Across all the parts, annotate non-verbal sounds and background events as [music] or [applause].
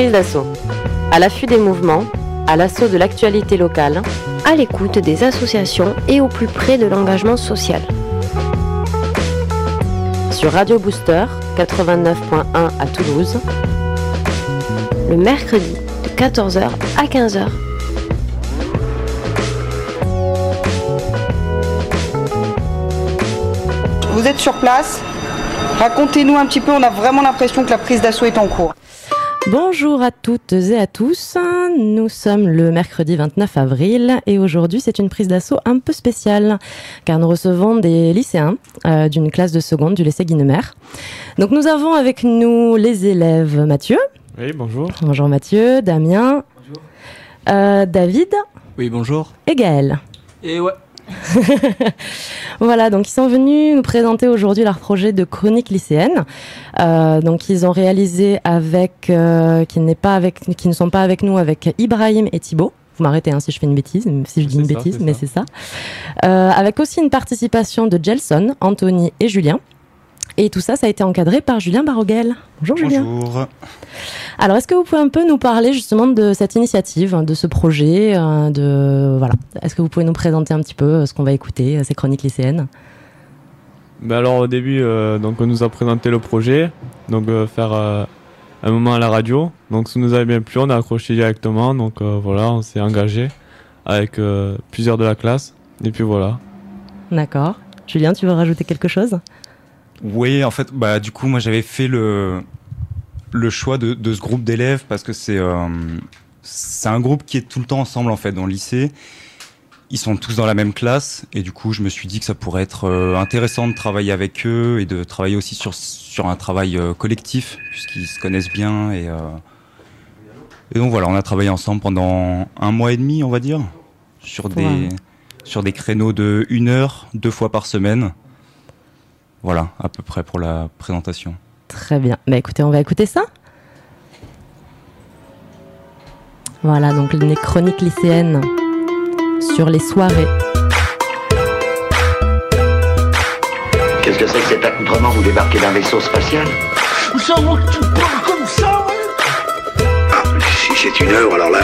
Prise d'assaut. À l'affût des mouvements, à l'assaut de l'actualité locale, à l'écoute des associations et au plus près de l'engagement social. Sur Radio Booster 89.1 à Toulouse, le mercredi de 14h à 15h. Vous êtes sur place Racontez-nous un petit peu, on a vraiment l'impression que la prise d'assaut est en cours. Bonjour à toutes et à tous. Nous sommes le mercredi 29 avril et aujourd'hui c'est une prise d'assaut un peu spéciale car nous recevons des lycéens euh, d'une classe de seconde du lycée Guinemer. Donc nous avons avec nous les élèves Mathieu. Oui, bonjour. Bonjour Mathieu, Damien. Bonjour. Euh, David. Oui, bonjour. Et Gaël. Et ouais. [laughs] voilà, donc ils sont venus nous présenter aujourd'hui leur projet de chronique lycéenne. Euh, donc ils ont réalisé avec, euh, qui n'est pas avec, qui ne sont pas avec nous, avec Ibrahim et Thibaut. Vous m'arrêtez hein, si je fais une bêtise, si je dis une ça, bêtise, mais c'est ça. Euh, avec aussi une participation de Gelson, Anthony et Julien. Et tout ça, ça a été encadré par Julien Baroguel. Bonjour Julien. Bonjour. Alors, est-ce que vous pouvez un peu nous parler justement de cette initiative, de ce projet, euh, de voilà. Est-ce que vous pouvez nous présenter un petit peu euh, ce qu'on va écouter, euh, ces chroniques lycéennes? Ben alors au début, euh, donc on nous a présenté le projet, donc euh, faire euh, un moment à la radio. Donc ça nous avait bien plu, on a accroché directement. Donc euh, voilà, on s'est engagé avec euh, plusieurs de la classe. Et puis voilà. D'accord. Julien, tu veux rajouter quelque chose? Oui, en fait, bah du coup, moi j'avais fait le le choix de, de ce groupe d'élèves parce que c'est euh, c'est un groupe qui est tout le temps ensemble en fait dans le lycée. Ils sont tous dans la même classe et du coup, je me suis dit que ça pourrait être euh, intéressant de travailler avec eux et de travailler aussi sur sur un travail euh, collectif puisqu'ils se connaissent bien et et donc voilà, on a travaillé ensemble pendant un mois et demi, on va dire, sur Pour des un- sur des créneaux de une heure, deux fois par semaine. Voilà, à peu près pour la présentation. Très bien. Bah écoutez, on va écouter ça. Voilà, donc les chroniques lycéennes sur les soirées. Qu'est-ce que c'est que cet accoutrement? Vous débarquez d'un vaisseau spatial? Ça va que tu parles comme ça, ouais? Ah, si c'est une œuvre, alors là.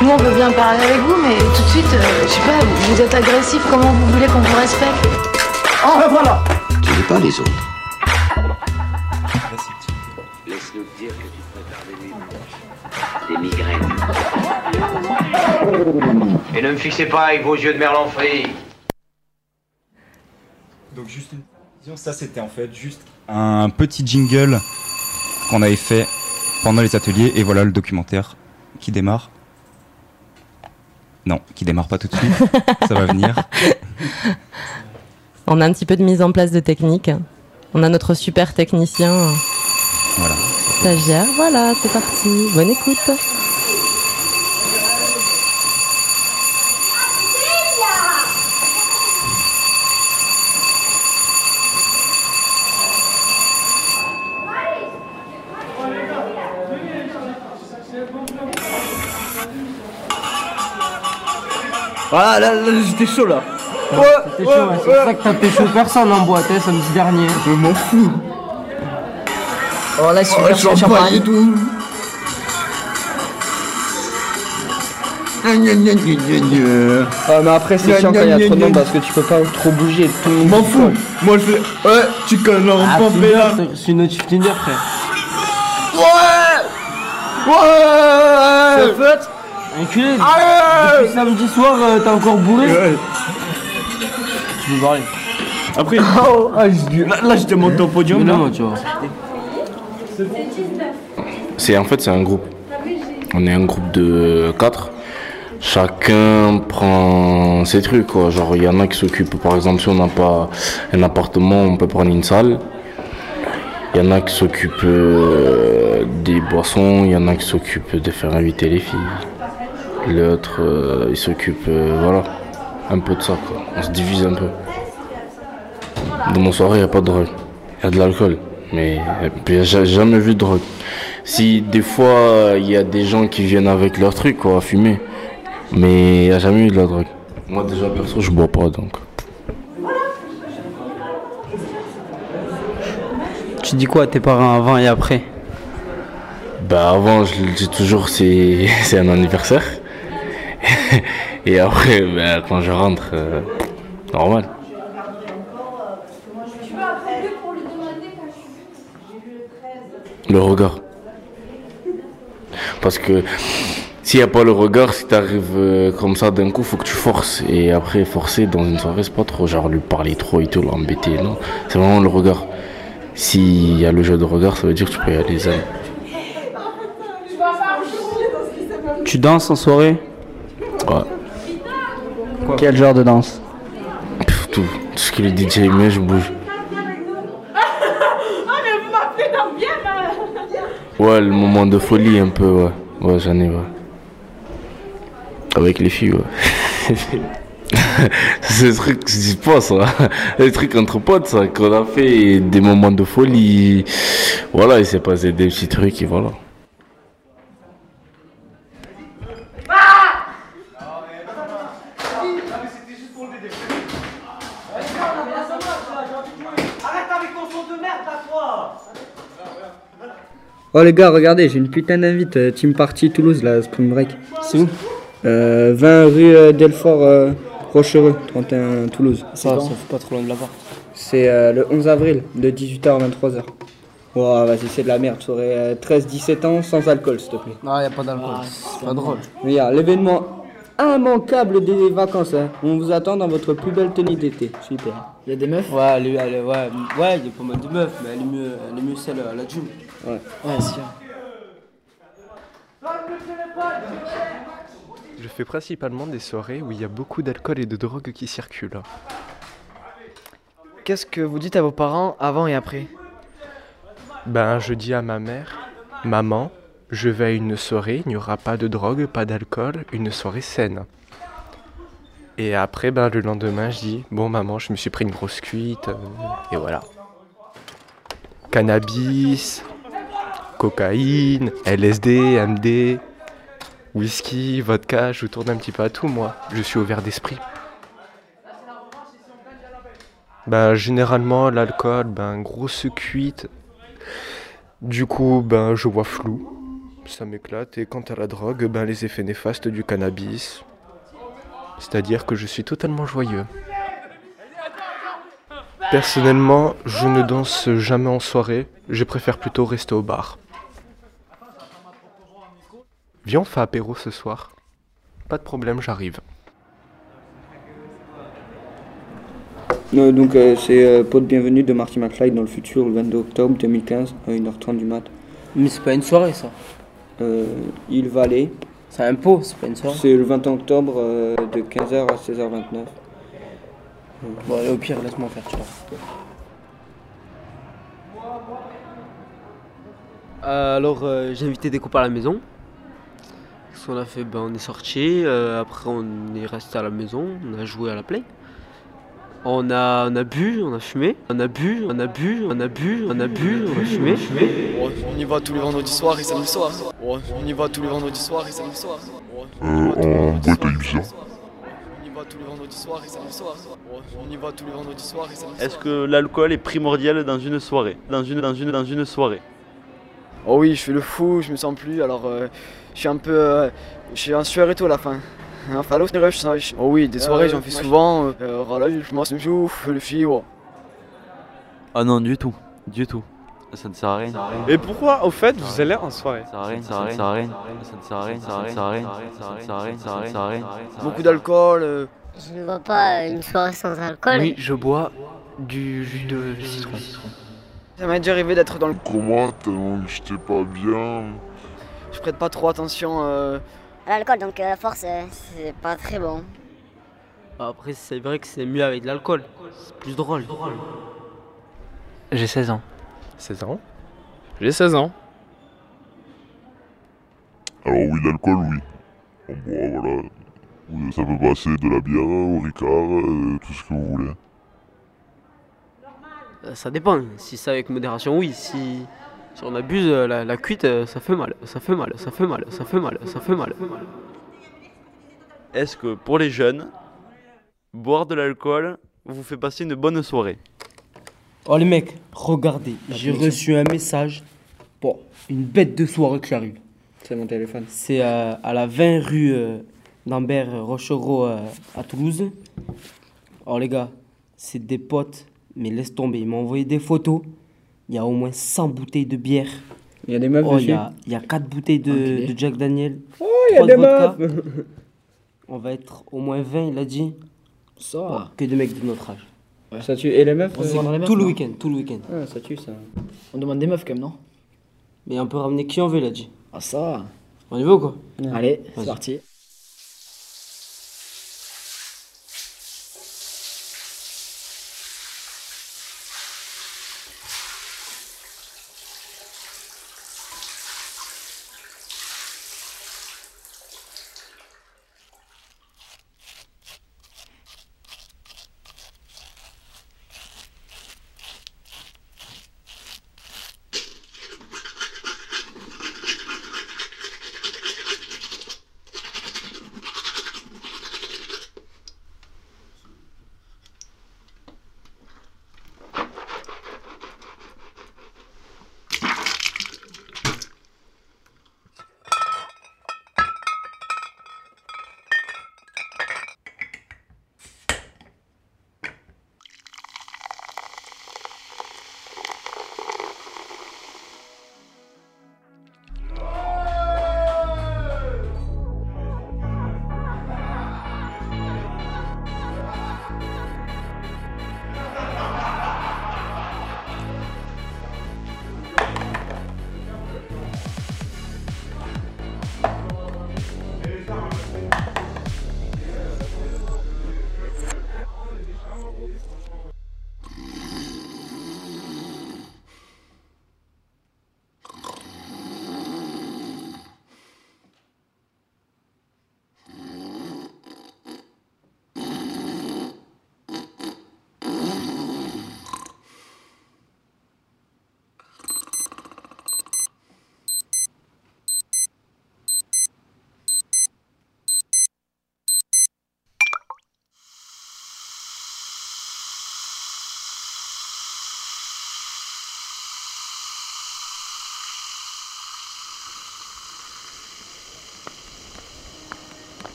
Nous, on veut bien parler avec vous, mais tout de suite, euh, je sais pas, vous, vous êtes agressif, comment vous voulez qu'on vous respecte? Ah, ben voilà Tu n'es pas les autres. Laisse-nous dire que tu prépares des, des migraines. Et ne me fixez pas avec vos yeux de merlan frit. Donc juste une ça c'était en fait juste un petit jingle qu'on avait fait pendant les ateliers et voilà le documentaire qui démarre. Non, qui démarre pas tout de suite, ça va venir. [laughs] On a un petit peu de mise en place de technique. On a notre super technicien Voilà. stagiaire. Voilà, c'est parti. Bonne écoute. Voilà, là, là j'étais chaud là. Ouais, T'es chaud, ouais, c'est pour ça que t'as pécho personne en boîte, hein, samedi dernier. Je m'en fous. Oh là, Oh, tout. Gna, gna, gna, gna, gna, gna. Ouais, mais après, c'est chiant quand il y a trop de monde parce que tu peux pas trop bouger. Tout le monde M'en fous. Moi je fais... Ouais, tu connais Ah, pompé là c'est une notif Tinder, frère. Ouais. Ouais. Fait Enculé. Allez. Depuis samedi soir, euh, t'es encore bourré. Ouais. Tu veux parler Après, [laughs] ah, j'ai- là, là j'étais monté au podium Mais non, tu vois. C'est en fait c'est un groupe. On est un groupe de quatre. Chacun prend ses trucs quoi. Genre il y en a qui s'occupent par exemple si on n'a pas un appartement, on peut prendre une salle. Il y en a qui s'occupent euh, des boissons, il y en a qui s'occupent de faire inviter les filles. L'autre euh, il s'occupe euh, voilà, un peu de ça quoi. On se divise un peu. Dans mon soirée, il n'y a pas de drogue. Il y a de l'alcool. Mais j'ai jamais vu de drogue. Si des fois, il y a des gens qui viennent avec leur truc, quoi, à fumer. Mais il n'y a jamais eu de la drogue. Moi, déjà, perso, je bois pas, donc. Tu dis quoi à tes parents avant et après? Bah avant, je le dis toujours, c'est [laughs] un anniversaire. Et après, [laughs] bah, quand je rentre, euh, normal. Le regard. Parce que s'il n'y a pas le regard, si tu arrives comme ça d'un coup, faut que tu forces. Et après, forcer dans une soirée, c'est pas trop genre lui parler trop et tout, l'embêter. Non, c'est vraiment le regard. S'il y a le jeu de regard, ça veut dire que tu peux y aller. Tu danses en soirée? Ouais. Quel genre de danse Pff, tout. Tout ce que le DJ met, je bouge. [laughs] Ouais, le moment de folie un peu, ouais. Ouais, j'en ai, ouais. Avec les filles, ouais. [laughs] c'est des trucs que je dis pas, ça. Les trucs entre potes, ça, qu'on a fait des moments de folie. Voilà, il s'est passé des petits trucs et voilà. Oh les gars, regardez, j'ai une putain d'invite. euh, Team Party Toulouse, là, Spring Break. C'est où? Euh, 20 rue euh, Delfort euh, Rochereux, 31 Toulouse. Ça, ça fait pas trop loin de là-bas. C'est euh, le 11 avril, de 18h à 23h. Oh, vas-y, c'est de la merde. Tu aurais 13-17 ans sans alcool, s'il te plaît. Non, y a pas d'alcool. c'est pas drôle. Regarde, l'événement immanquable des vacances. hein. On vous attend dans votre plus belle tenue d'été. Super. Y a des meufs? Ouais, elle, elle ouais, ouais, y a pas mal de meufs, mais elle est mieux, elle est mieux celle à la gym. Ouais. Ouais. Je fais principalement des soirées où il y a beaucoup d'alcool et de drogue qui circulent. Qu'est-ce que vous dites à vos parents avant et après? Ben, je dis à ma mère, maman, je vais à une soirée, il n'y aura pas de drogue, pas d'alcool, une soirée saine. Et après, ben, le lendemain, je dis, bon maman, je me suis pris une grosse cuite, euh, et voilà. Cannabis, cocaïne, LSD, MD, whisky, vodka, je tourne un petit peu à tout moi. Je suis ouvert d'esprit. Ben, généralement, l'alcool, ben, grosse cuite. Du coup, ben, je vois flou. Ça m'éclate. Et quant à la drogue, ben, les effets néfastes du cannabis. C'est-à-dire que je suis totalement joyeux. Personnellement, je ne danse jamais en soirée. Je préfère plutôt rester au bar. Viens, on fait apéro ce soir. Pas de problème, j'arrive. Euh, donc, euh, c'est euh, pot de bienvenue de Marty McFly dans le futur, le 22 octobre 2015, à 1h30 du mat. Mais c'est pas une soirée, ça. Euh, il va aller. C'est un pot, c'est pas une soirée. C'est le 21 octobre euh, de 15h à 16h29. Bon, allez, au pire, laisse-moi faire, tu vois. Euh, alors euh, j'ai invité des copains à la maison. Ce qu'on a fait, ben, on est sorti, euh, après on est resté à la maison, on a joué à la play. On a, on a bu, on a fumé, on a bu, on a bu, on a bu, on a bu, on a fumé. Ouais, on y va tous les vendredis soirs et samedi soir. On y va tous les vendredis soirs et samedi soir. Ouais, Euh, en boîte à Ibiza. on y va tous les vendredis soirs et samedi soir. On y va tous les vendredis soirs et samedi Est-ce que l'alcool est primordial dans une soirée? Dans une, dans une, dans une soirée? Oh oui, je fais le fou, je me sens plus, alors euh, je suis un peu. euh, je suis en sueur et tout à la fin. Enfin, l'autre, je Oh oui, des soirées, Euh, j'en fais souvent. Euh, je m'en suis ouf, le fibre. Ah non, du tout. Du tout. Ça ne sert à rien. Et pourquoi, au fait, vous allez en soirée Ça sert à rien, ça ne sert à rien. Ça ne sert à rien, ça ne sert à rien, ça ne sert à rien, ça ne sert à rien. Beaucoup d'alcool. euh, Je ne vois pas une soirée sans alcool. Oui, je bois du jus de citron. Ça m'est déjà arrivé d'être dans le. Comment tellement que j'étais pas bien Je prête pas trop attention. euh, À l'alcool, donc à la force, euh, c'est pas très bon. Après c'est vrai que c'est mieux avec de l'alcool, c'est plus drôle. J'ai 16 ans. 16 ans? J'ai 16 ans. Alors oui, l'alcool, oui. On boit, voilà. Ça peut passer de la bière au ricard, euh, tout ce que vous voulez. Euh, Ça dépend, si c'est avec modération oui, si, si on abuse euh, la, la cuite euh, ça fait mal, ça fait mal, ça fait mal, ça fait mal, ça fait mal. Est-ce que pour les jeunes, boire de l'alcool vous fait passer une bonne soirée? Oh les mecs, regardez, j'ai reçu un message. Bon, une bête de soirée qui arrive. C'est mon téléphone. C'est euh, à la 20 rue euh, d'Ambert Rochereau euh, à Toulouse. Alors les gars, c'est des potes, mais laisse tomber. Ils m'ont envoyé des photos. Il y a au moins 100 bouteilles de bière. Il y a des meufs Oh, il y a, il y a 4 bouteilles de, Jack Daniel. Oh, il y a des de vodka. meufs [laughs] On va être au moins 20, il a dit. Ça Bon, que de mecs de notre âge. Ça tue. Et les meufs On euh, demande les meufs, Tout le week-end, tout le week-end. Ah, ça tue ça. On demande des meufs quand même, non Mais on peut ramener qui on veut, il a dit. Ah ça On y va ou quoi Allez, c'est parti.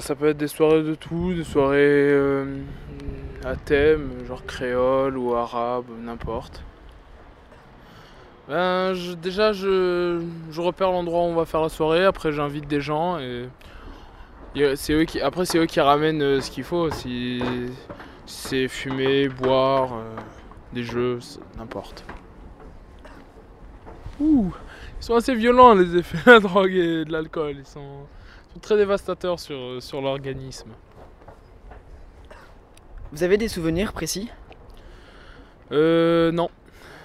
Ça peut être des soirées de tout, des soirées euh, à thème, genre créole ou arabe, n'importe. Ben, déjà, je, repère l'endroit où on va faire la soirée, après j'invite des gens et c'est eux qui, après c'est eux qui ramènent euh, ce qu'il faut, si, c'est fumer, boire, euh, des jeux, n'importe. Ouh, ils sont assez violents les effets [laughs] de la drogue et de l'alcool, ils sont, sont très dévastateurs sur, sur l'organisme. Vous avez des souvenirs précis? Euh, non.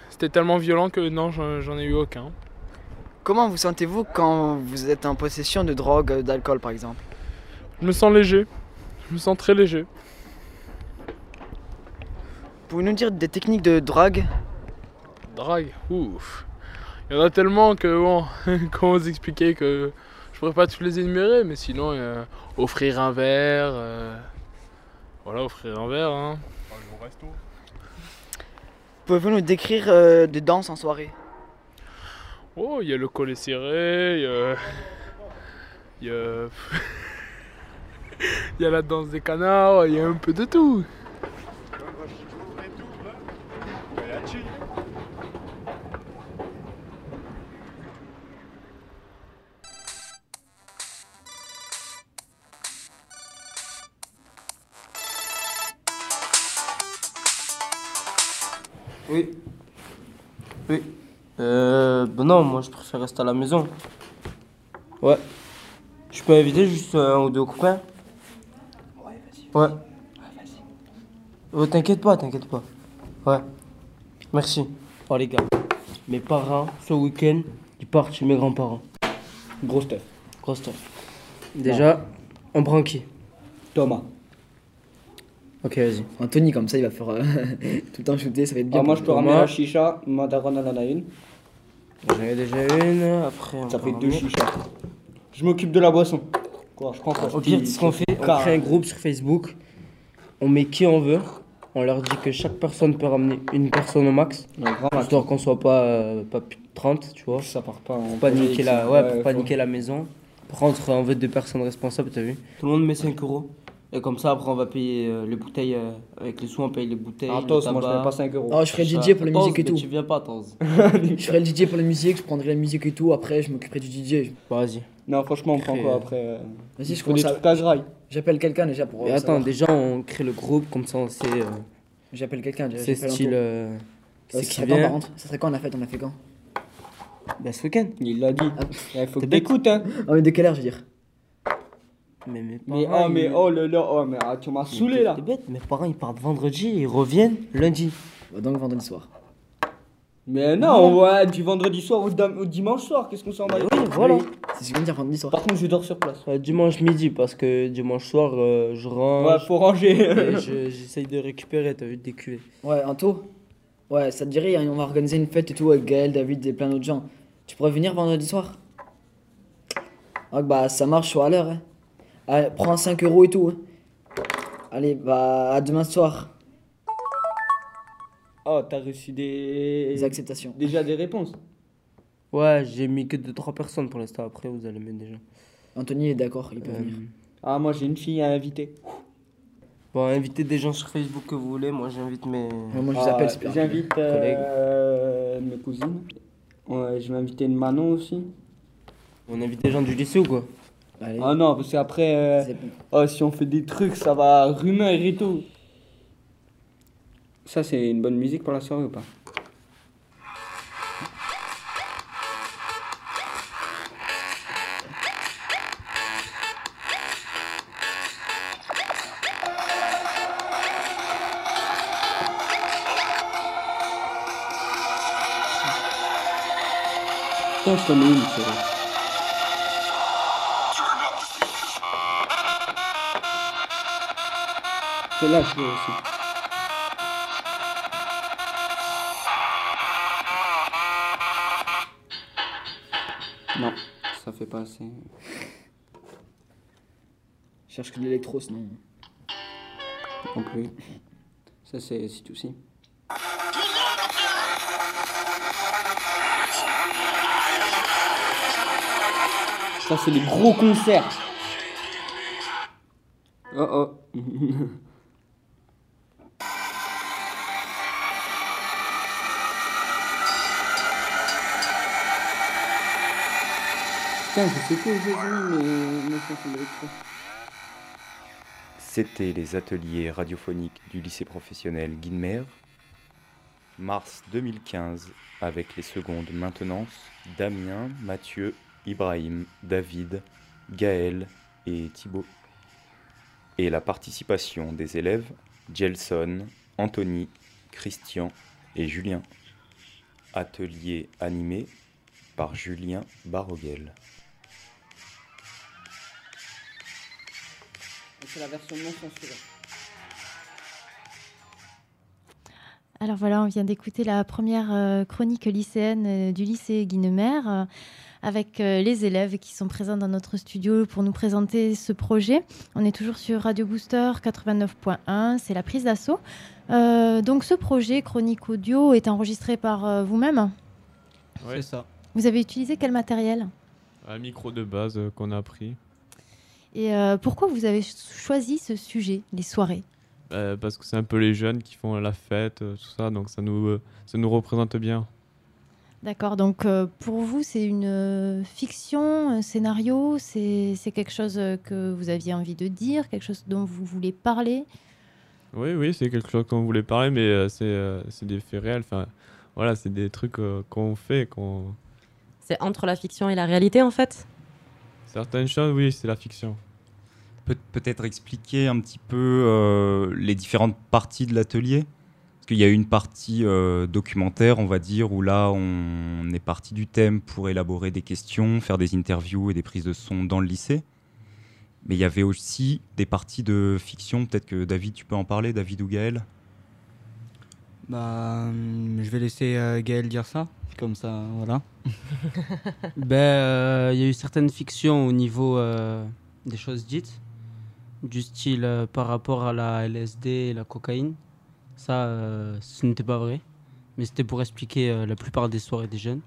C'était tellement violent que non, j'en ai eu aucun. Comment vous sentez-vous quand vous êtes en possession de drogue, euh, d'alcool par exemple? Je me sens léger. Je me sens très léger. Pouvez-vous nous dire des techniques de drogue? Drague, ouf. Il y en a tellement que bon, [laughs] comment vous expliquer que pourrais pas tous les énumérer, mais sinon, euh, offrir un verre. euh, Voilà, offrir un verre. Hein. Pouvez-vous nous décrire euh, des danses en soirée? Oh, il y a le collet serré, il y a. Il y a. [laughs] Il y a la danse des canards, il y a un peu de tout. Non, moi je préfère rester à la maison. Ouais. Je peux inviter juste un ou deux copains? Ouais, vas-y. Ouais. Oh, t'inquiète pas, t'inquiète pas. Ouais. Merci. Oh les gars, mes parents, ce week-end, ils partent chez mes grands-parents. Gros stuff. Gros stuff. Déjà, on prend qui? Thomas. Ok, vas-y. Anthony, comme ça, il va faire euh, [laughs] tout le temps shooter, ça va être bien. Ah, moi, je peux ramener la chicha. Ma daronne, elle en a une. J'en ai déjà une, après on Ça fait deux chichas. Je m'occupe de la boisson. Quoi, je prends Au pire, ce qu'on fait, on crée un groupe sur Facebook, on met qui on veut, on leur dit que chaque personne peut ramener une personne au max, histoire qu'on soit pas, euh, pas plus de 30, tu vois. Ça part pas en Pour pas niquer la, ouais, pour pas niquer la maison. Par contre, on veut deux personnes responsables, t'as vu Tout le monde met 5 euros. Et comme ça, après, on va payer euh, les bouteilles. euh, avec les sous, on paye les bouteilles. Ah, le Tos, moi, je mets pas 5 euros. Oh, je ferai Ça- DJ pour la musique et mais tout. Tu viens pas, Tos. [laughs] [laughs] je ferai le DJ pour la musique, je prendrai la musique et tout, après je m'occuperai du DJ. Vas-y. Non, franchement, on prend quoi euh, après euh, Vas-y, je faut des commence. J'appelle quelqu'un déjà pour. Mais attends, déjà, on crée le groupe, comme ça, on sait. euh, J'appelle quelqu'un déjà. c'est style. C'est ça qui vient. Ça serait quand on a fait On a fait quand? Bah, ce week-end. Il l'a dit. Il faut que t'écoutes, hein. Ah, mais de quelle heure, je veux dire? Mais mes Mais, parents, oh, mais, ils- oh là là, oh, mais ah, tu m'as saoulé là. T'es bête, mes parents ils partent vendredi et ils reviennent lundi. Bah, Donc vendredi soir. Mais non, ouais, du vendredi soir au, dam- au dimanche soir, qu'est-ce qu'on s'en bat Oui, voilà. C'est ce je de dire vendredi soir. Par contre, je dors sur place. Euh, dimanche midi, parce que dimanche soir, euh, je range. Ouais, faut ranger. et [laughs] je- J'essaye de récupérer, t'as vu, des cuvées. Ouais, Anto Ouais, ça te dirait, hein, on va organiser une fête et tout avec Gaël, David et plein d'autres gens. Tu pourrais venir vendredi soir? Ah, bah ça marche, sois à l'heure. Hein. Allez, prends 5 euros et tout. hein. Allez, bah à demain soir. Oh, t'as reçu des. Des acceptations. Déjà des réponses. Ouais, j'ai mis que 2-3 personnes pour l'instant, après vous allez mettre des gens. Anthony est d'accord, il peut Euh, venir. Ah, moi j'ai une fille à inviter. Bon, invitez des gens sur Facebook que vous voulez, moi j'invite mes. moi, je vous Ah, appelle, c'est bien. J'invite euh, mes cousines. Ouais, je vais inviter une Manon aussi. On invite des gens du lycée ou quoi? Allez. Ah non, parce qu'après, euh, oh, si on fait des trucs, ça va rumeur et tout. Ça, c'est une bonne musique pour la soirée ou pas? Putain, je t'en ai une, chérie. Celle-là. Non, ça fait pas assez. Je cherche que de l'électro sinon. Non plus. Ça, c'est c'est tout aussi. Ça, c'est les gros concerts. Oh oh. [laughs] Je sais. C'était les ateliers radiophoniques du lycée professionnel Guilmer, mars 2015, avec les secondes maintenance Damien, Mathieu, Ibrahim, David, Gaël et Thibaut. Et la participation des élèves Gelson, Anthony, Christian et Julien. Atelier animé par Julien Baroguel. C'est la version non censurée. Alors voilà, on vient d'écouter la première euh, chronique lycéenne euh, du lycée Guinemer euh, avec les élèves qui sont présents dans notre studio pour nous présenter ce projet. On est toujours sur Radio Booster 89.1, c'est la prise d'assaut. Euh, donc ce projet chronique audio est enregistré par vous-même. Ouais. C'est ça. Vous avez utilisé quel matériel? Un micro de base qu'on a pris. Et euh, pourquoi vous avez ch- choisi ce sujet, les soirées? Euh, parce que c'est un peu les jeunes qui font la fête, euh, tout ça, donc ça nous, ça nous représente bien. D'accord, donc euh, pour vous, c'est une fiction, un scénario, c'est c'est quelque chose que vous aviez envie de dire, quelque chose dont vous voulez parler? Oui, oui, c'est quelque chose qu'on voulait parler, mais euh, c'est euh, c'est des faits réels. Enfin, voilà, c'est des trucs euh, qu'on fait, qu'on. C'est entre la fiction et la réalité en fait? Certaines choses, oui, c'est la fiction. Peut- Peut-être expliquer un petit peu euh, les différentes parties de l'atelier? Parce qu'il y a une partie euh, documentaire, on va dire, où là, on est parti du thème pour élaborer des questions, faire des interviews et des prises de son dans le lycée. Mais il y avait aussi des parties de fiction. Peut-être que David, tu peux en parler, David ou Gaël? Bah, hum, je vais laisser euh, Gaël dire ça, comme ça, voilà. [laughs] ben, euh, il y a eu certaines fictions au niveau euh, des choses dites, du style euh, par rapport à la LSD et la cocaïne. Ça, euh, ce n'était pas vrai, mais c'était pour expliquer euh, la plupart des soirées des jeunes.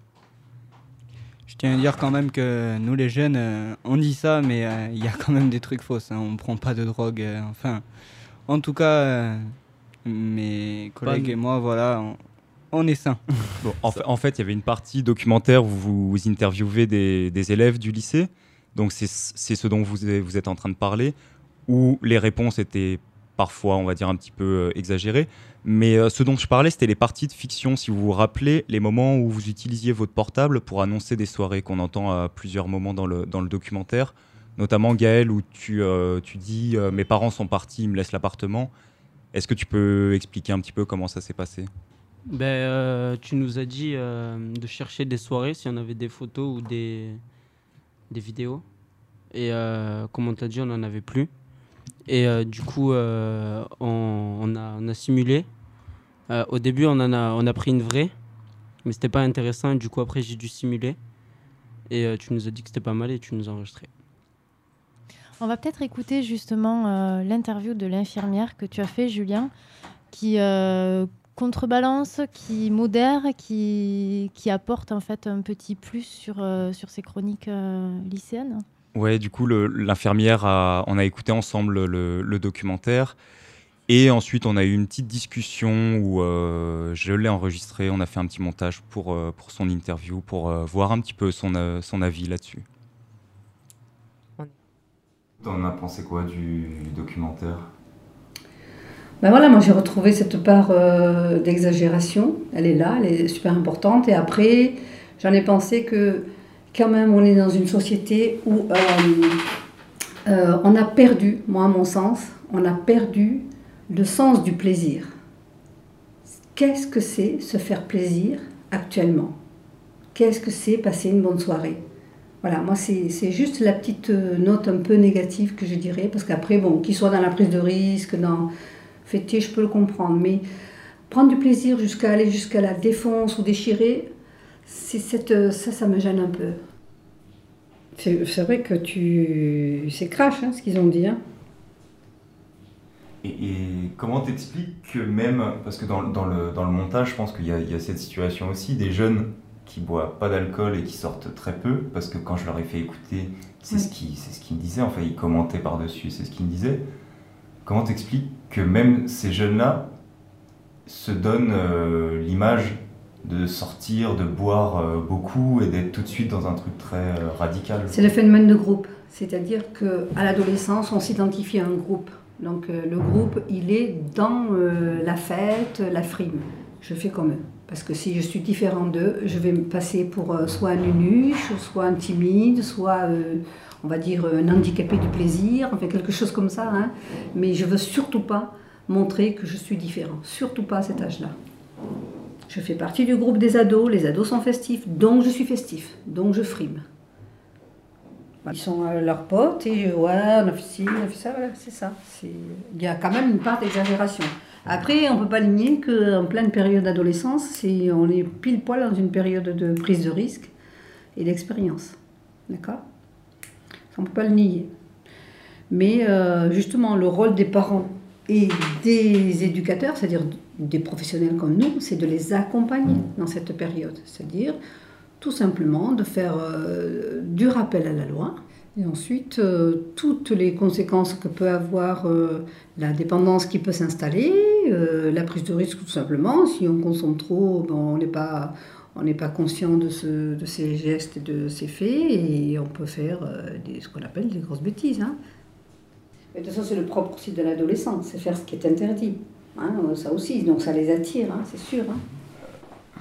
Je tiens à dire quand même que nous les jeunes, euh, on dit ça, mais euh, il y a quand même des trucs fausses. hein. On ne prend pas de drogue. euh, enfin, en tout cas, euh, mes collègues et moi, voilà, on, on est sains. [laughs] Bon, en, fait, en fait, il y avait une partie documentaire où vous, vous interviewez des, des élèves du lycée. Donc, c'est ce dont vous, êtes- vous êtes en train de parler, où les réponses étaient parfois, on va dire, un petit peu euh, exagérées. Mais euh, ce dont je parlais, c'était les parties de fiction. Si vous vous rappelez, les moments où vous utilisiez votre portable pour annoncer des soirées qu'on entend à plusieurs moments dans le, dans le documentaire. Notamment, Gaël, où tu, euh, tu dis euh, Mes parents sont partis, ils me laissent l'appartement. Est-ce que tu peux expliquer un petit peu comment ça s'est passé? Ben, euh, tu nous as dit euh, de chercher des soirées, si on avait des photos ou des, des vidéos. Et euh, comme on t'a dit, on n'en avait plus. Et du coup, on, a, simulé. Au début, on, en a, on a pris une vraie, mais c'était pas intéressant. Et du coup, après, j'ai dû simuler. Et tu nous as dit que c'était pas mal et tu nous as enregistré. On va peut-être écouter justement euh, l'interview de l'infirmière que tu as fait, Julien, qui euh, contrebalance, qui modère, qui, qui apporte en fait un petit plus sur, euh, sur ces chroniques lycéennes. Ouais, du coup, l'infirmière, on a écouté ensemble le, le documentaire. Et ensuite, on a eu une petite discussion où je l'ai enregistré. On a fait un petit montage pour, pour son interview, pour voir un petit peu son, son avis là-dessus. T'en as pensé quoi du documentaire? Ben voilà, moi j'ai retrouvé cette part euh, d'exagération. Elle est là, elle est super importante. Et après, j'en ai pensé que quand même on est dans une société où euh, euh, on a perdu, moi à mon sens, on a perdu le sens du plaisir. Qu'est-ce que c'est se faire plaisir actuellement? Qu'est-ce que c'est passer une bonne soirée? Voilà, moi c'est c'est juste la petite euh, note un peu négative que je dirais, parce qu'après, bon, qu'il soit dans la prise de risque, dans fêter, je peux le comprendre, mais prendre du plaisir jusqu'à aller jusqu'à la défonce ou déchirer, c'est cette, euh, ça, ça me gêne un peu. C'est c'est vrai que tu... C'est crash hein, ce qu'ils ont dit. Hein. Et, et comment t'expliques que même, parce que dans, dans le, dans le montage, je pense qu'il y, a- il y a cette situation aussi, des jeunes qui boivent pas d'alcool et qui sortent très peu, parce que quand je leur ai fait écouter, c'est ce qui- c'est ce qu'ils me disaient, enfin ils commentaient par-dessus, c'est ce qu'ils me disaient. Comment t'expliques que même ces jeunes-là se donnent euh, l'image de sortir, de boire euh, beaucoup et d'être tout de suite dans un truc très euh, radical C'est le phénomène de groupe, c'est-à-dire qu'à l'adolescence, on s'identifie à un groupe. Donc le groupe, il est dans la fête, la frime. Je fais comme eux. Parce que si je suis différent d'eux, je vais me passer pour euh, soit un nunuche, soit un timide, soit, euh, on va dire, un handicapé du plaisir, enfin quelque chose comme ça. hein. Mais je veux surtout pas montrer que je suis différent. Surtout pas à cet âge-là. Je fais partie du groupe des ados, les ados sont festifs, donc je suis festif, donc je frime. Ils sont euh, leurs potes et euh, ouais, on a fait ci, on a fait ça, voilà, c'est ça. Il y a quand même une part d'exagération. Après, on ne peut pas nier qu'en pleine période d'adolescence, on est pile poil dans une période de prise de risque et d'expérience. D'accord? On ne peut pas le nier. Mais euh, justement, le rôle des parents et des éducateurs, c'est-à-dire des professionnels comme nous, c'est de les accompagner dans cette période. C'est-à-dire tout simplement de faire euh, du rappel à la loi et ensuite euh, toutes les conséquences que peut avoir euh, la dépendance qui peut s'installer, euh, la prise de risque tout simplement. Si on consomme trop, ben, on n'est pas, on n'est pas conscient de, ce, de ces gestes et de ces faits et on peut faire des, ce qu'on appelle des grosses bêtises. hein. Mais de toute façon, c'est le propre aussi de l'adolescent, c'est faire ce qui est interdit. hein, ça aussi, donc ça les attire, hein, c'est sûr.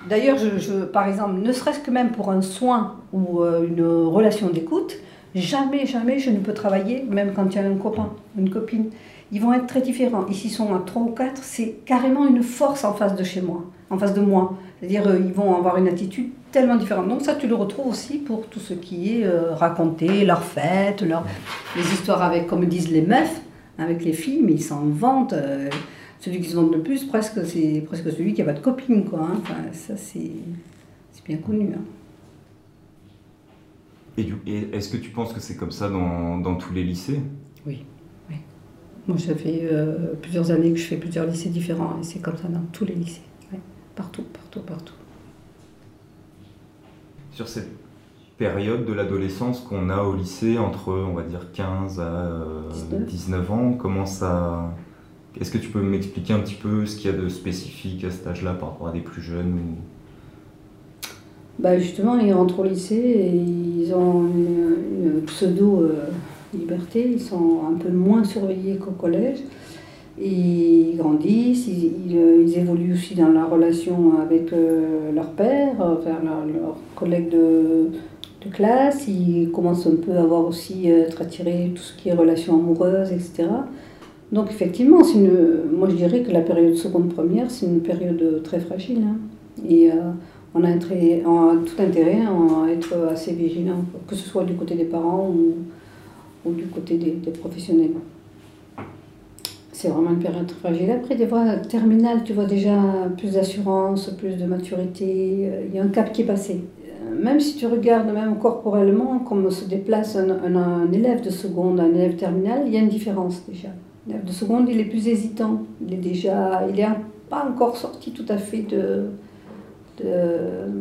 D'ailleurs, je, par exemple, ne serait-ce que même pour un soin ou une relation d'écoute, jamais, jamais je ne peux travailler, même quand il y a un copain, une copine. Ils vont être très différents. Ici, ils sont à 3 ou 4, c'est carrément une force en face de chez moi, en face de moi. C'est-à-dire, euh, ils vont avoir une attitude tellement différente. Donc ça, tu le retrouves aussi pour tout ce qui est euh, raconter, leurs fêtes, leurs, les histoires avec, comme disent les meufs, avec les filles, mais ils s'en vantent. euh, celui qui se vante le plus, presque, c'est presque celui qui n'a pas de copine, quoi. hein. Enfin, ça, c'est c'est bien connu. hein. Et, est-ce que tu penses que c'est comme ça dans, dans tous les lycées? Oui, oui. Moi, ça fait euh, plusieurs années que je fais plusieurs lycées différents et c'est comme ça dans tous les lycées. ouais. Partout, partout, partout. Sur cette période de l'adolescence qu'on a au lycée, entre, on va dire, 15 à euh, 19. 19 ans, comment ça... Est-ce que tu peux m'expliquer un petit peu ce qu'il y a de spécifique à cet âge-là par rapport à des plus jeunes ou... Bah justement, ils rentrent au lycée et ils ont une, pseudo-liberté, ils sont un peu moins surveillés qu'au collège. Ils grandissent, ils, ils, euh, évoluent aussi dans la relation avec euh, leur père, euh, vers leur- leurs collègues de, de classe. Ils commencent un peu à avoir aussi, euh, être attirés tout ce qui est relations amoureuses, etc. Donc effectivement, une, moi je dirais que la période seconde première, c'est une période très fragile. hein. Et euh, on, a tout intérêt à être assez vigilant, que ce soit du côté des parents ou, du côté des, professionnels. C'est vraiment une période très fragile. Après, des fois, terminale, tu vois déjà plus d'assurance, plus de maturité. euh, Il y a un cap qui est passé. Euh, Même si tu regardes, même corporellement, comment se déplace un, élève de seconde, un élève terminal, il y a une différence déjà. L'élève de seconde, il est plus hésitant. Il est déjà, il est un- pas encore sorti tout à fait de, de,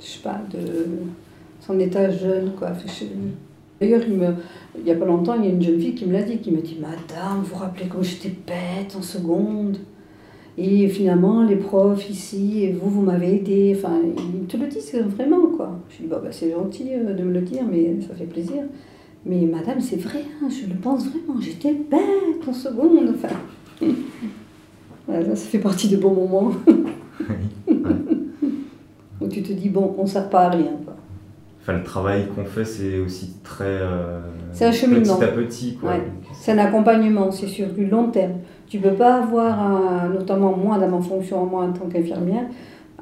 je sais pas, de son état jeune, quoi. D'ailleurs, il me- il y a pas longtemps, il y a une jeune fille qui me l'a dit, qui m'a dit Madame, vous vous rappelez comme j'étais bête en seconde? Et finalement, les profs ici, et vous, vous m'avez aidé. Enfin, ils te le disent vraiment, quoi. Je dis bah, C'est gentil euh, de me le dire, mais ça fait plaisir. Mais Madame, c'est vrai, hein, je le pense vraiment, j'étais bête en seconde. Enfin, [laughs] voilà, ça fait partie de bons moments. [laughs] Tu te dis Bon, on ne sert pas à rien, quoi. Enfin, le travail qu'on fait, c'est aussi très... euh, C'est un cheminement. Petit à petit. Ouais. C'est un accompagnement, c'est sur du long terme. Tu peux pas avoir, un- notamment moi dans ma fonction, moi en tant qu'infirmière,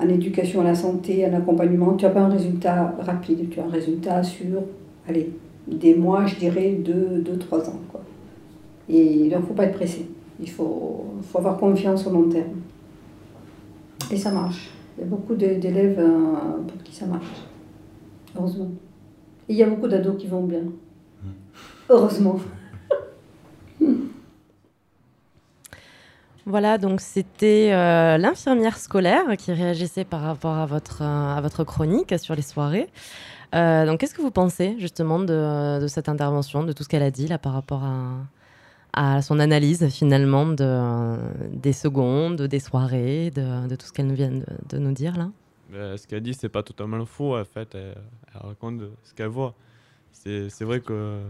en éducation à la santé, un accompagnement, tu n'as pas un résultat rapide, tu as un résultat sur, allez, des mois, je dirais, deux, deux trois ans. Quoi. Et il ne faut pas être pressé. Il faut, faut avoir confiance au long terme. Et ça marche. Il y a beaucoup d'élèves euh, pour qui ça marche. Heureusement. Et il y a beaucoup d'ados qui vont bien. Heureusement. [laughs] Voilà, donc c'était euh, l'infirmière scolaire qui réagissait par rapport à votre, euh, à votre chronique sur les soirées. Euh, donc, qu'est-ce que vous pensez justement de, de cette intervention, de tout ce qu'elle a dit là par rapport à, à son analyse finalement de, euh, des secondes, des soirées, de, de tout ce qu'elle nous vient de, de nous dire là Ben, ce qu'elle dit, c'est pas totalement faux. En fait, elle, elle raconte ce qu'elle voit. C'est c'est vrai que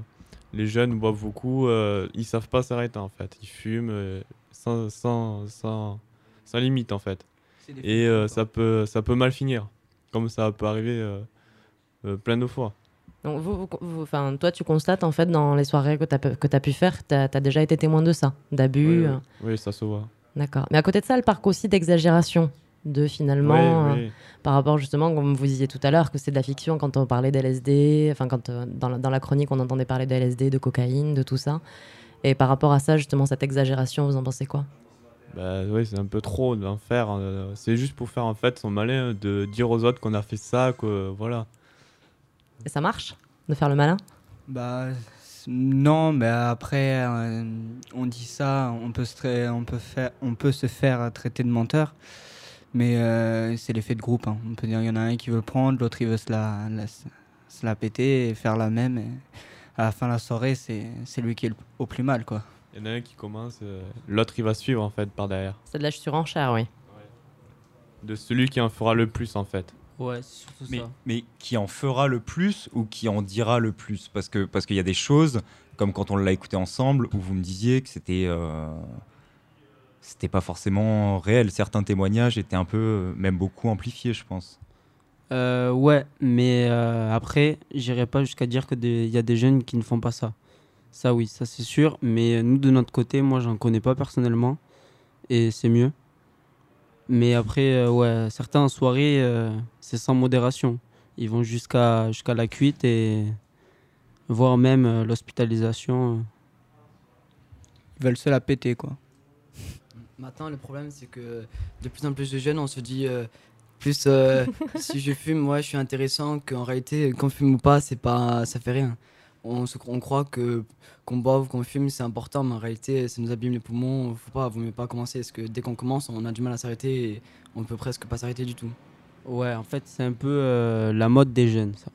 les jeunes boivent beaucoup. euh, ils savent pas s'arrêter en fait. Ils fument euh, sans, sans, sans, sans limite en fait. Et euh, ça, peut, ça peut mal finir. Comme ça peut arriver euh, euh, plein de fois. Donc, vous, vous- toi, tu constates en fait dans les soirées que tu as, pu faire, tu as, déjà été témoin de ça, d'abus. Oui, euh, oui, ça se voit. D'accord. Mais à côté de ça, le parc aussi d'exagération, de finalement, Oui, euh, par rapport justement, comme vous disiez tout à l'heure, que c'est de la fiction quand on parlait d'LSD, enfin quand euh, dans, la, dans la chronique on entendait parler de LSD, de cocaïne, de tout ça. Et par rapport à ça, justement, cette exagération, vous en pensez quoi? Bah oui, c'est un peu trop d'en faire. c'est juste pour faire en fait son malin de dire aux autres qu'on a fait ça, que voilà. Et ça marche de faire le malin? Bah non, mais après euh, on dit ça, on peut se tra- on peut faire, on peut se faire traiter de menteur, mais euh, c'est l'effet de groupe. hein. On peut dire il y en a un qui veut prendre, l'autre il veut se la, la- se la péter et faire la même. Et à la fin de la soirée, c'est lui qui est le- au plus mal quoi. Il y en a un qui commence, euh, l'autre il va suivre en fait par derrière. C'est de la surenchère, oui. De celui qui en fera le plus en fait. Ouais, c'est surtout mais, ça. mais qui en fera le plus ou qui en dira le plus? Parce que parce qu'il y a des choses, comme quand on l'a écouté ensemble, où vous me disiez que c'était euh, c'était pas forcément réel. Certains témoignages étaient un peu, euh, même beaucoup amplifiés, je pense. Euh, ouais, mais euh, après, j'irai pas jusqu'à dire qu'il y a des jeunes qui ne font pas ça. Ça, oui, ça c'est sûr. Mais nous, de notre côté, moi, j'en connais pas personnellement. Et c'est mieux. Mais après, euh, ouais, certains en soirée, euh, c'est sans modération. Ils vont jusqu'à jusqu'à la cuite et voire même euh, l'hospitalisation. Ils veulent se la péter quoi. Maintenant, le problème, c'est que de plus en plus de jeunes, on se dit, euh, Plus euh, [laughs] si je fume, moi je suis intéressant qu'en réalité, qu'on fume ou pas, c'est pas, ça fait rien. On, se- on croit que qu'on boive, qu'on fume, c'est important, mais en réalité, ça nous abîme les poumons. Faut pas, vaut mieux pas commencer, parce que dès qu'on commence, on a du mal à s'arrêter et on peut presque pas s'arrêter du tout. Ouais, en fait, c'est un peu euh, la mode des jeunes, ça.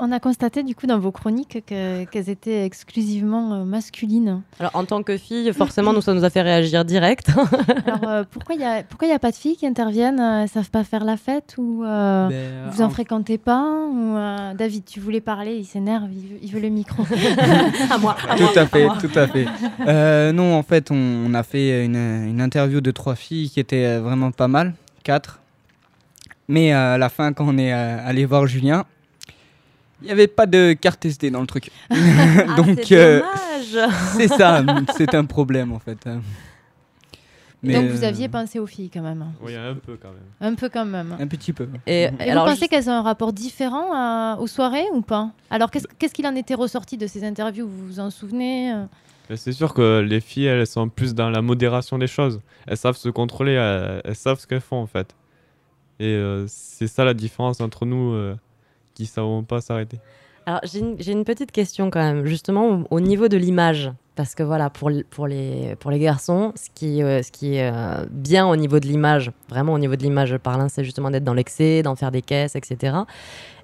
On a constaté du coup dans vos chroniques que- qu'elles étaient exclusivement euh, masculines. Alors en tant que fille, forcément, nous, ça nous a fait réagir direct. [laughs] Alors euh, pourquoi il n'y a, pourquoi y a pas de filles qui interviennent euh, Elles savent pas faire la fête ou euh, Ben, vous en en- fréquentez pas ou, euh, David, tu voulais parler, il s'énerve, il, veut- il veut le micro. [laughs] à moi, à tout moi, à fait, moi. tout à fait. Euh, non, en fait, on, on a fait une, une interview de trois filles qui était euh, vraiment pas mal, quatre. Mais euh, à la fin, quand on est euh, allé voir Julien, il n'y avait pas de carte SD dans le truc. [laughs] Donc, c'est euh, ça, [laughs] c'est un problème en fait. Donc vous euh, aviez pensé aux filles quand même Oui, un peu quand même. Un peu quand même. Un petit peu. Et, Et alors, vous pensez juste- qu'elles ont un rapport différent à- aux soirées ou pas? Alors qu'est-ce qu'il en était ressorti de ces interviews? Vous vous en souvenez euh? Mais c'est sûr que les filles, elles sont plus dans la modération des choses. Elles savent se contrôler, elles, elles savent ce qu'elles font en fait. Et euh, c'est ça la différence entre nous euh, qui savons pas s'arrêter. Alors, j'ai une, petite question quand même, justement au, au niveau de l'image. Parce que voilà, pour, pour, les, pour les garçons, ce qui, euh, ce qui est euh, bien au niveau de l'image, vraiment au niveau de l'image parlant, c'est justement d'être dans l'excès, d'en faire des caisses, etc.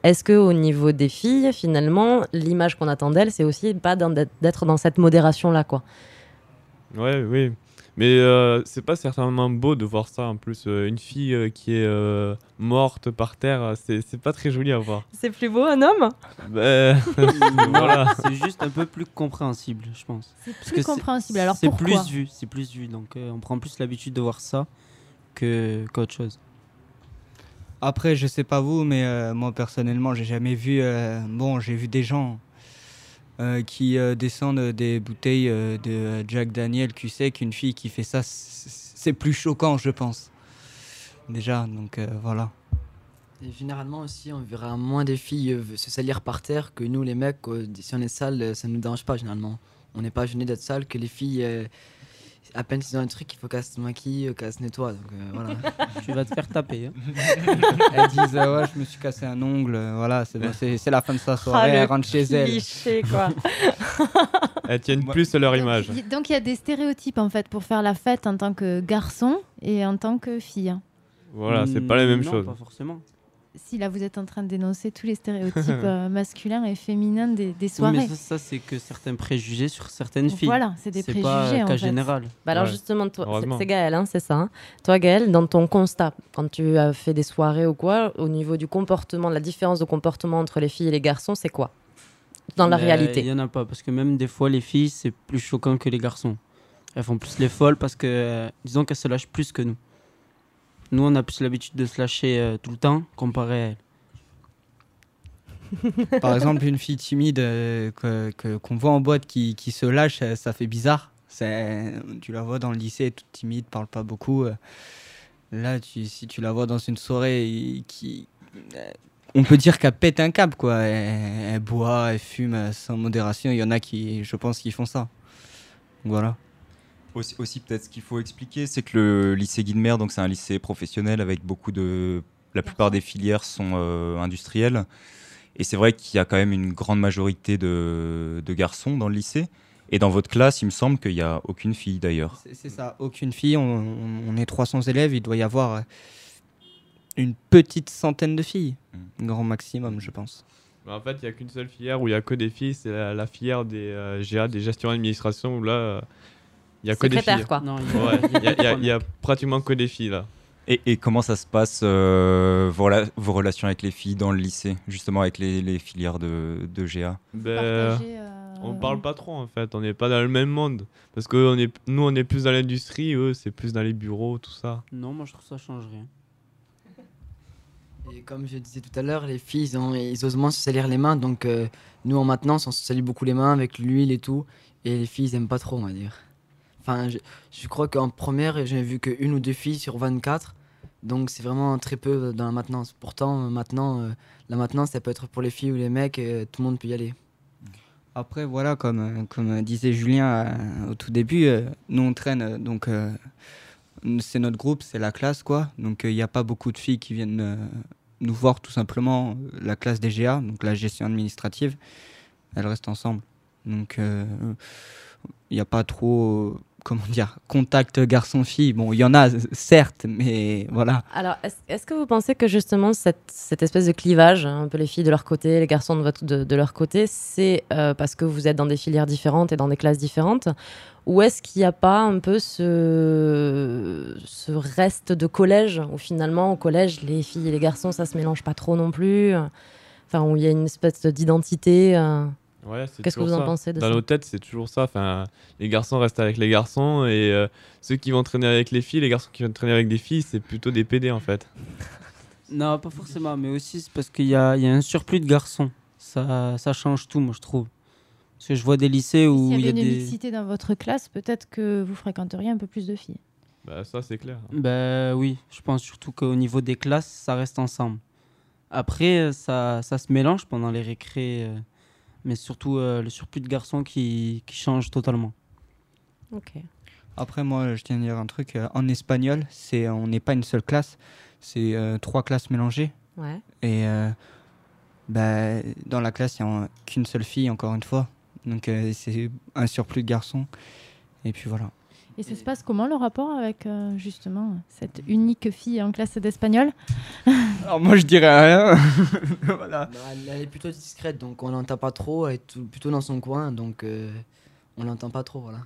Est-ce que au niveau des filles, finalement, l'image qu'on attend d'elles, c'est aussi pas d'être dans cette modération-là, quoi? Ouais, oui. Mais euh, c'est pas certainement beau de voir ça en plus. Euh, une fille euh, qui est euh, morte par terre, c'est c'est pas très joli à voir. C'est plus beau un homme? Ben, [laughs] [laughs] voilà. C'est juste un peu plus compréhensible, je pense. C'est plus compréhensible. Alors c'est plus vu, c'est plus vu. Donc euh, on prend plus l'habitude de voir ça que qu'autre chose. Après, je sais pas vous, mais euh, moi personnellement, j'ai jamais vu. euh, bon, j'ai vu des gens euh, qui euh, descendent des bouteilles euh, de Jack Daniel QC qu'une fille qui fait ça, c'est plus choquant, je pense. Déjà, donc voilà. Généralement aussi, on verra moins des filles se salir par terre que nous, les mecs. si on est sale, ça ne nous dérange pas généralement. On n'est pas gêné d'être sale que les filles. À peine s'ils ont un truc, il faut qu'elles se maquillent, euh, qu'elles se nettoient. Donc euh, voilà. [laughs] Tu vas te faire taper. hein. [laughs] Elles disent euh, ouais, je me suis cassé un ongle, voilà, c'est bon, c'est c'est la fin de sa [laughs] soirée, Ah, le elle rentre chez elle. cliché, quoi. Elles tiennent plus à leur image. Donc il y a des stéréotypes en fait pour faire la fête en tant que garçon et en tant que fille. Voilà, c'est pas la même Non, chose. pas forcément. Si là vous êtes en train de dénoncer tous les stéréotypes [laughs] euh, masculins et féminins des, des Oui, soirées. mais ça, ça, c'est que certains préjugés sur certaines filles. Voilà, c'est des pas préjugés, en cas fait. général. Bah alors Ouais. justement, toi, c'est- Gaël, hein, c'est ça. hein. Toi, Gaël, dans ton constat, quand tu as fait des soirées ou quoi, au niveau du comportement, la différence de comportement entre les filles et les garçons, c'est quoi? Dans la Mais réalité Il y en a pas, parce que même des fois, les filles, c'est plus choquant que les garçons. Elles font plus les folles parce que, euh, disons qu'elles se lâchent plus que nous. Nous, on a plus l'habitude de se lâcher euh, tout le temps comparé à elles. Par exemple, une fille timide euh, que- que- qu'on voit en boîte qui, qui se lâche, euh, ça fait bizarre. C'est- Tu la vois dans le lycée, toute timide, parle pas beaucoup. Là, si tu la vois dans une soirée qui. On peut dire qu'elle pète un câble, quoi. Elle, elle boit, elle fume sans modération. Il y en a qui, je pense, qui font ça. Voilà. Aussi, aussi, peut-être ce qu'il faut expliquer, c'est que le lycée Guilmer, donc c'est un lycée professionnel avec beaucoup de, la plupart des filières sont euh, industrielles, et c'est vrai qu'il y a quand même une grande majorité de, de garçons dans le lycée. Et dans votre classe, il me semble qu'il n'y a aucune fille d'ailleurs. C'est- ça, aucune fille. On, on- on est 300 élèves, il doit y avoir euh, une petite centaine de filles. Grand maximum, je pense. Mais en fait, il n'y a qu'une seule filière où il n'y a que des filles, c'est la, la filière des euh, GA, des gestions d'administration, où là, euh, il n'y a que des filles. quoi. Il y a- y y y y pratiquement que des filles là. Et, et comment ça se passe, euh, vos, rela- vos relations avec les filles dans le lycée, justement avec les, les filières de, de GA Ben, on parle pas trop en fait, on n'est pas dans le même monde. Parce que on est, nous, on est plus dans l'industrie, eux, c'est plus dans les bureaux, tout ça. Non, moi je trouve que ça change rien. Et comme je disais tout à l'heure, les filles, ils, ont- ils osent moins se salir les mains. Donc, euh, nous, en maintenance, on se salit beaucoup les mains avec l'huile et tout. Et les filles, ils aiment pas trop, on va dire. Enfin, je, crois qu'en première, j'ai vu qu'une ou deux filles sur 24. Donc, c'est vraiment très peu dans la maintenance. Pourtant, euh, maintenant, euh, la maintenance, ça peut être pour les filles ou les mecs. et tout le monde peut y aller. Après, voilà, comme, euh, disait Julien euh, au tout début, euh, nous on traîne euh, donc euh, c'est notre groupe, c'est la classe, quoi. Donc il n'y a pas beaucoup de filles qui viennent euh, nous voir, tout simplement. La classe des GA, donc la gestion administrative, elle reste ensemble. Donc il n'y a pas trop comment dire, contact garçon-fille. Bon, il y en a, certes, mais voilà. Alors, est-ce que vous pensez que justement cette, cette espèce de clivage, hein, un peu les filles de leur côté, les garçons de, votre, de, leur côté, c'est euh, parce que vous êtes dans des filières différentes et dans des classes différentes Ou est-ce qu'il n'y a pas un peu ce, ce reste de collège où finalement, au collège, les filles et les garçons, ça se mélange pas trop non plus Enfin, où il y a une espèce d'identité euh, Ouais, c'est Qu'est-ce que vous en pensez de Dans ça nos têtes, c'est toujours ça. Enfin, les garçons restent avec les garçons et euh, ceux qui vont traîner avec les filles, les garçons qui vont traîner avec des filles, c'est plutôt des PD en fait. [laughs] Non, pas forcément, mais aussi c'est parce qu'il y a, il y a un surplus de garçons. Ça, ça change tout, moi, je trouve. Parce que je vois des lycées où S'il il y y a avait une des. mixité dans votre classe, peut-être que vous fréquenteriez un peu plus de filles. Bah, ça, c'est clair. Ben oui, je pense surtout qu'au niveau des classes, ça reste ensemble. Après, ça, ça se mélange pendant les récrés, euh, mais surtout euh, le surplus de garçons qui, qui change totalement. Ok. Après, moi, je tiens à dire un truc. euh, En espagnol, c'est on n'est pas une seule classe, c'est euh, trois classes mélangées. Ouais. Et euh, bah, dans la classe, il n'y a qu'une seule fille, encore une fois. Donc, euh, c'est un surplus de garçons. Et puis voilà. Et ça se passe comment le rapport avec euh, justement cette unique fille en classe d'espagnol? Alors, moi, je dirais rien. [laughs] voilà. Bah, elle, elle est plutôt discrète, donc on l'entend pas trop. Elle est tout- plutôt dans son coin, donc euh, on l'entend pas trop, voilà.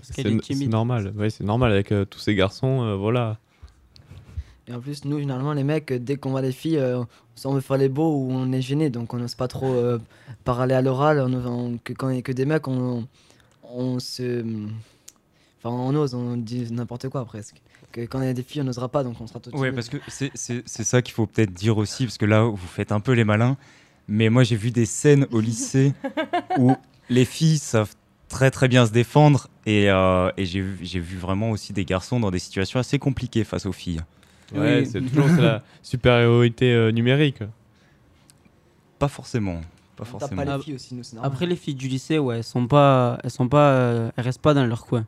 C'est c'est normal. Ouais, c'est normal avec euh, tous ces garçons. euh, voilà. Et en plus, nous, généralement, les mecs, dès qu'on voit les filles, euh, on veut faire les beaux ou on est gêné, donc on n'ose pas trop euh, parler à l'oral. que quand il y a que des mecs, on, on se. Enfin, on ose, on dit n'importe quoi presque. Que quand il y a des filles, on n'osera pas, donc on sera tout Ouais, timide. parce que c'est- ça qu'il faut peut-être dire aussi, parce que là, vous faites un peu les malins. Mais moi, j'ai vu des scènes au lycée [laughs] où les filles savent très très bien se défendre. Et, euh, et j'ai vu, vraiment aussi des garçons dans des situations assez compliquées face aux filles. Ouais, c'est toujours la [laughs] supériorité euh, numérique. Pas forcément. Pas forcément. pas les filles aussi, nous, c'est normal. Après, les filles du lycée, ouais, elles sont pas, elles sont pas, euh, elles restent pas dans leur coin.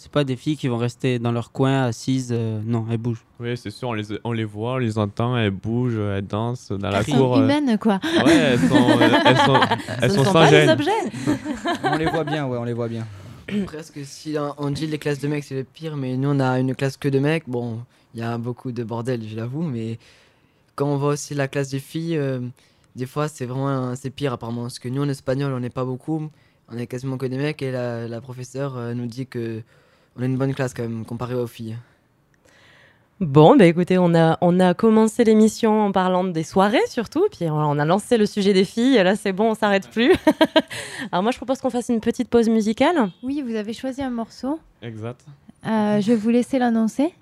C'est pas des filles qui vont rester dans leur coin assises. euh, non, elles bougent. Oui, c'est sûr, on les, on les voit, on les entend, elles bougent, elles dansent dans la Elles sont cour. euh. humaines, quoi. Ouais, elles sont, euh, elles sont, [laughs] elles sont ne sans pas des gêne. objets. [laughs] on les voit bien, ouais, on les voit bien. Presque si on- dit les classes de mecs c'est le pire, mais nous on a une classe que de mecs. Bon, il y a beaucoup de bordel, je l'avoue, mais quand on voit aussi la classe des filles, euh, des fois c'est vraiment c'est pire apparemment. Parce que nous en espagnol on n'est pas beaucoup, on est quasiment que des mecs et la, la professeure euh, nous dit que on a une bonne classe quand même comparé aux filles. Bon, bah écoutez, on a, on a commencé l'émission en parlant des soirées surtout, puis on a lancé le sujet des filles, là c'est bon, on s'arrête plus. [laughs] Alors moi je propose qu'on fasse une petite pause musicale. Oui, vous avez choisi un morceau. Exact. Euh, je vais vous laisser l'annoncer.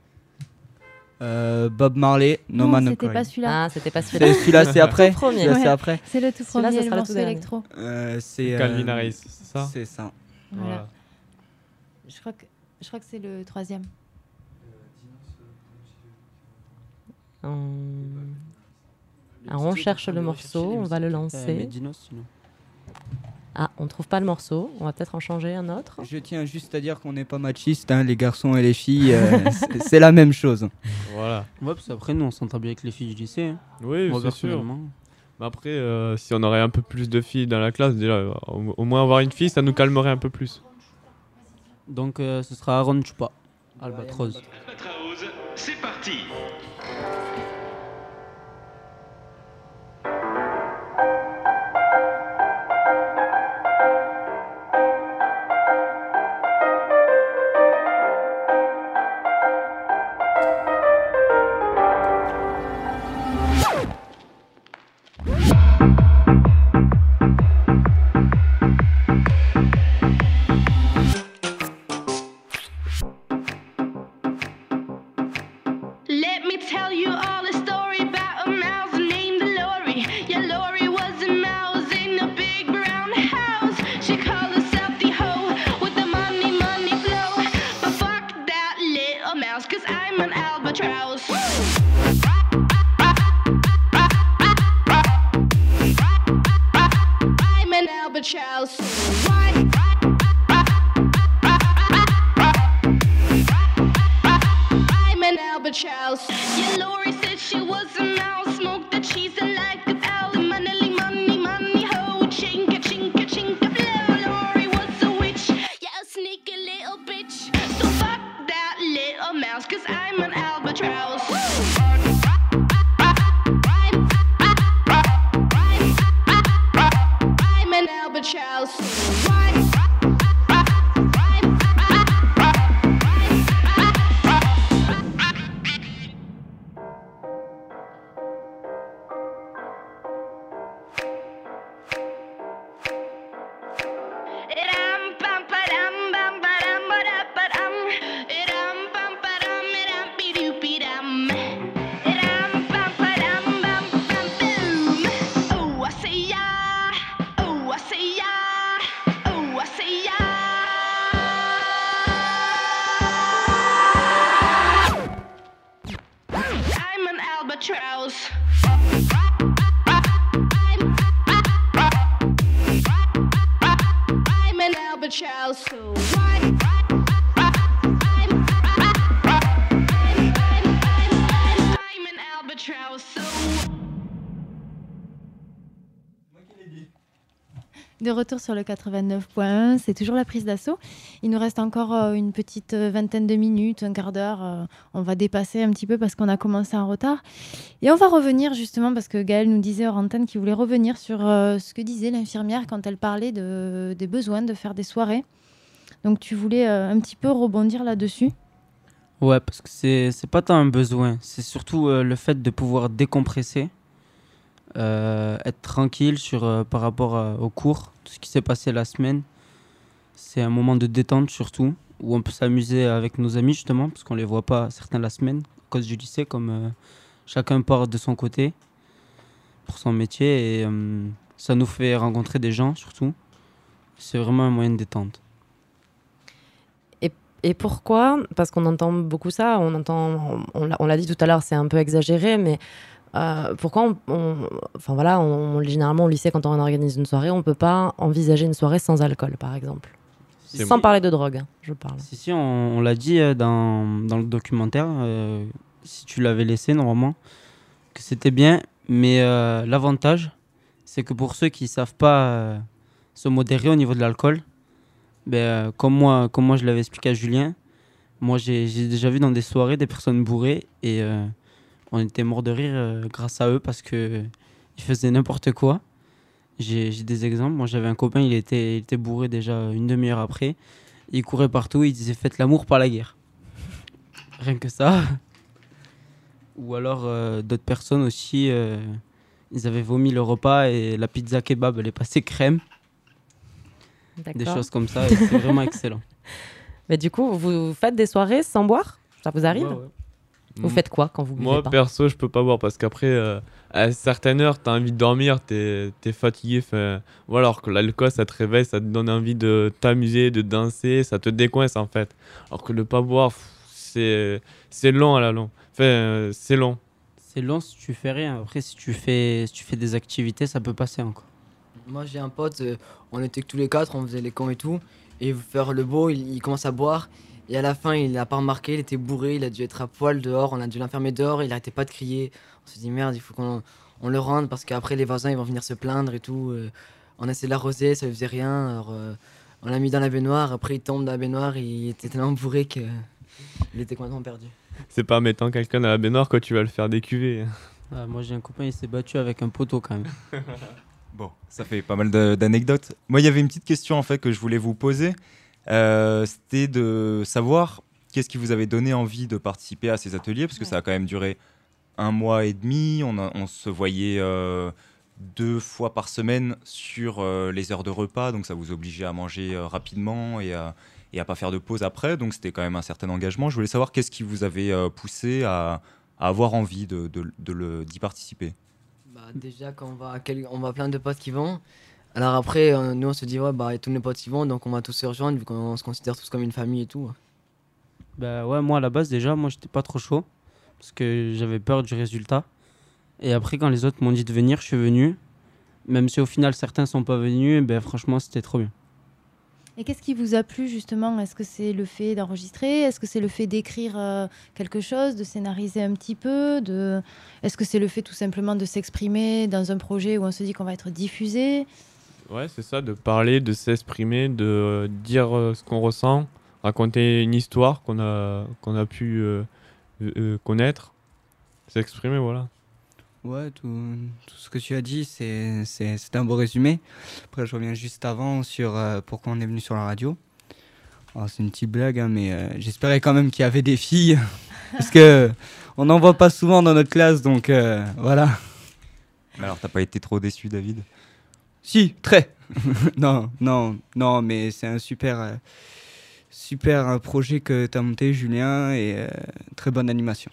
Euh, Bob Marley, No Non, Man No c'était pas celui-là. Ah, c'était pas C'est- Celui-là, c'est [laughs] après. Le premier. Celui-là, c'est Ouais, après. C'est le tout Celui-là, premier, ça le sera le morceau électro. Euh, c'est Calvin euh, Harris, c'est ça? C'est ça. Voilà. Je crois que, je crois que c'est le troisième. On... Alors on cherche le morceau, on va le Euh, lancer. Ah, on trouve pas le morceau, on va peut-être en changer un autre. Je tiens juste à dire qu'on n'est pas machiste, hein, les garçons et les filles, euh, [laughs] c'est- la même chose. Voilà. Ouais, parce qu'après, nous, on s'entend bien avec les filles du lycée. hein. Oui, Moi, c'est sûr. Mais après, euh, si on aurait un peu plus de filles dans la classe, déjà, au, au moins avoir une fille, ça nous calmerait un peu plus. Donc, euh, ce sera Aaron Chupa, Albatros. Albatros, c'est parti retour sur le 89.1, c'est toujours la prise d'assaut. Il nous reste encore euh, une petite euh, vingtaine de minutes, un quart d'heure. euh, on va dépasser un petit peu parce qu'on a commencé en retard. Et on va revenir justement parce que Gaëlle nous disait hors antenne qu'il voulait revenir sur ce que disait l'infirmière quand elle parlait de, des besoins de faire des soirées. Donc tu voulais un petit peu rebondir là-dessus? Ouais, parce que c'est pas tant un besoin, c'est surtout le fait de pouvoir décompresser, être tranquille sur, euh, par rapport à- au cours, tout ce qui s'est passé la semaine. C'est un moment de détente surtout, où on peut s'amuser avec nos amis justement, parce qu'on les voit pas certains la semaine, à cause du lycée, comme euh, chacun part de son côté pour son métier, et euh, ça nous fait rencontrer des gens surtout. C'est vraiment un moyen de détente. Et, pourquoi? Parce qu'on entend beaucoup ça, on entend, on l'a dit tout à l'heure, c'est un peu exagéré, mais euh, pourquoi on, on- enfin voilà, on, généralement au lycée, quand on organise une soirée, on peut pas envisager une soirée sans alcool, par exemple, sans bon. parler de drogue, hein, je parle. Si, si, on, on l'a dit euh, dans, dans le documentaire, euh, si tu l'avais laissé normalement, que c'était bien, mais l'avantage, c'est que pour ceux qui savent pas se modérer au niveau de l'alcool, ben, comme, moi, comme moi je l'avais expliqué à Julien, moi j'ai j'ai déjà vu dans des soirées des personnes bourrées et on était mort de rire euh, grâce à eux parce que ils faisaient n'importe quoi. J'ai des exemples. Moi, j'avais un copain, il était, il était bourré déjà une demi-heure après. Il courait partout, il disait Faites l'amour, pas la guerre. [laughs] Rien que ça. [laughs] Ou alors, euh, d'autres personnes aussi, euh, ils avaient vomi le repas et la pizza kebab, elle est passée crème. Des choses comme ça, c'est vraiment [laughs] excellent. Mais du coup, vous faites des soirées sans boire? Ça vous arrive? Ouais, ouais. Vous faites quoi quand vous buvez Moi, pas perso, je peux pas boire parce qu'après, euh, à certaines heures, t'as envie de dormir, t'es es fatigué. fin, Voilà, alors que l'alcool, ça te réveille, ça te donne envie de t'amuser, de danser, ça te décoince en fait. Alors que le pas boire, c'est c'est long à la longue. Enfin, euh, c'est long. C'est long si tu fais rien. Après, si tu fais, si tu fais des activités, ça peut passer encore. Moi j'ai un pote, euh, on était que tous les quatre, on faisait les cons et tout. Et faire le beau, il, il commence à boire. Et à la fin, il n'a pas remarqué, il était bourré, il a dû être à poil dehors, on a dû l'enfermer dehors, il arrêtait pas de crier. On s'est dit merde, il faut qu'on on le rende parce qu'après les voisins ils vont venir se plaindre et tout. euh. on a essayé de l'arroser, ça lui faisait rien. Alors, euh, on l'a mis dans la baignoire, après il tombe dans la baignoire, il était tellement bourré que il était complètement perdu. C'est pas en mettant quelqu'un dans la baignoire que tu vas le faire décuver. Ah, moi, j'ai un copain, il s'est battu avec un poteau quand même. [laughs] Bon, ça fait pas mal d'anecdotes. Moi, il y avait une petite question en fait que je voulais vous poser. Euh, C'était de savoir qu'est-ce qui vous avait donné envie de participer à ces ateliers, parce que ça a quand même duré un mois et demi. On, a- on se voyait euh, deux fois par semaine sur euh, les heures de repas, donc ça vous obligeait à manger euh, rapidement et à, et à pas faire de pause après. Donc c'était quand même un certain engagement. Je voulais savoir qu'est-ce qui vous avait euh, poussé à, à avoir envie de, de- de le- d'y participer. Bah, déjà, quand on va, on va plein de potes qui vont. Alors après, euh, nous on se dit, ouais, bah, tous les potes qui vont, donc on va tous se rejoindre vu qu'on se considère tous comme une famille et tout. Bah ouais, moi à la base déjà, moi j'étais pas trop chaud parce que j'avais peur du résultat. Et après, quand les autres m'ont dit de venir, je suis venu. Même si au final certains sont pas venus, ben franchement c'était trop bien. Et qu'est-ce qui vous a plu justement? Est-ce que c'est le fait d'enregistrer? Est-ce que c'est le fait d'écrire euh, quelque chose, de scénariser un petit peu de... Est-ce que c'est le fait tout simplement de s'exprimer dans un projet où on se dit qu'on va être diffusé? Ouais, c'est ça, de parler, de s'exprimer, de euh, dire euh, ce qu'on ressent, raconter une histoire qu'on a, qu'on a pu euh, connaître, s'exprimer, voilà. Ouais, tout, tout ce que tu as dit, c'est c'est- c'est un beau résumé. Après, je reviens juste avant sur euh, pourquoi on est venu sur la radio. Alors, c'est une petite blague, hein, mais euh, j'espérais quand même qu'il y avait des filles. [laughs] parce que on n'en voit pas souvent dans notre classe, donc euh, voilà. Alors, t'as pas été trop déçu, David? Si, très. [laughs] non, non, non, mais c'est un super, euh, super euh, projet que tu as monté, Julien, et euh, très bonne animation.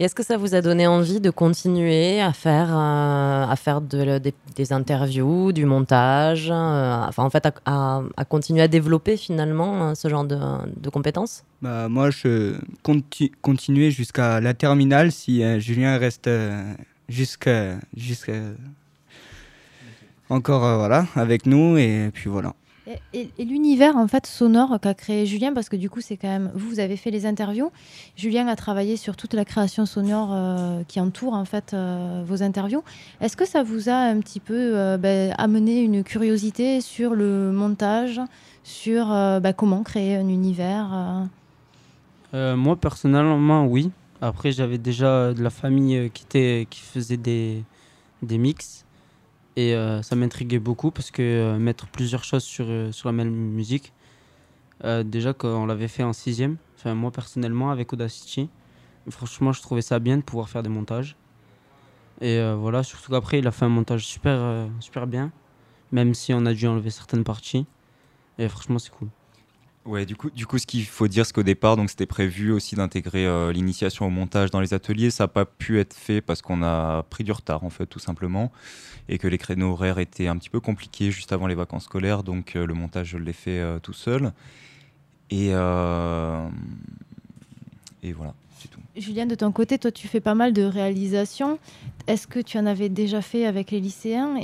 Est-ce que ça vous a donné envie de continuer à faire, euh, à faire de- des, des interviews, du montage, euh, enfin en fait à, à- à continuer à développer finalement ce genre de, de compétences? Bah, moi, je compte continuer jusqu'à la terminale si euh, Julien reste euh, jusqu'à jusqu'à encore euh, voilà avec nous et puis voilà. Et, et- et l'univers en fait sonore qu'a créé Julien, parce que du coup c'est quand même vous, vous avez fait les interviews. Julien a travaillé sur toute la création sonore euh, qui entoure en fait euh, vos interviews. Est-ce que ça vous a un petit peu euh, ben, amené une curiosité sur le montage, sur euh, ben, comment créer un univers euh? Euh, moi personnellement oui. Après j'avais déjà de la famille euh, qui était qui faisait des des mix et euh, ça m'intriguait beaucoup parce que euh, mettre plusieurs choses sur euh, la même musique. déjà qu'on l'avait fait en sixième. Enfin moi personnellement avec Audacity. Franchement je trouvais ça bien de pouvoir faire des montages. Et voilà surtout qu'après il a fait un montage super super bien. Même si on a dû enlever certaines parties. Et franchement c'est cool. Ouais, du coup, du ce qu'il faut dire, c'est qu'au départ, donc c'était prévu aussi d'intégrer euh, l'initiation au montage dans les ateliers. Ça n'a pas pu être fait parce qu'on a pris du retard, en fait, tout simplement, et que les créneaux horaires étaient un petit peu compliqués juste avant les vacances scolaires. Donc, euh, le montage, je l'ai fait euh, tout seul. Et, voilà, c'est tout. Julien, de ton côté, toi tu fais pas mal de réalisations. Est-ce que tu en avais déjà fait avec les lycéens?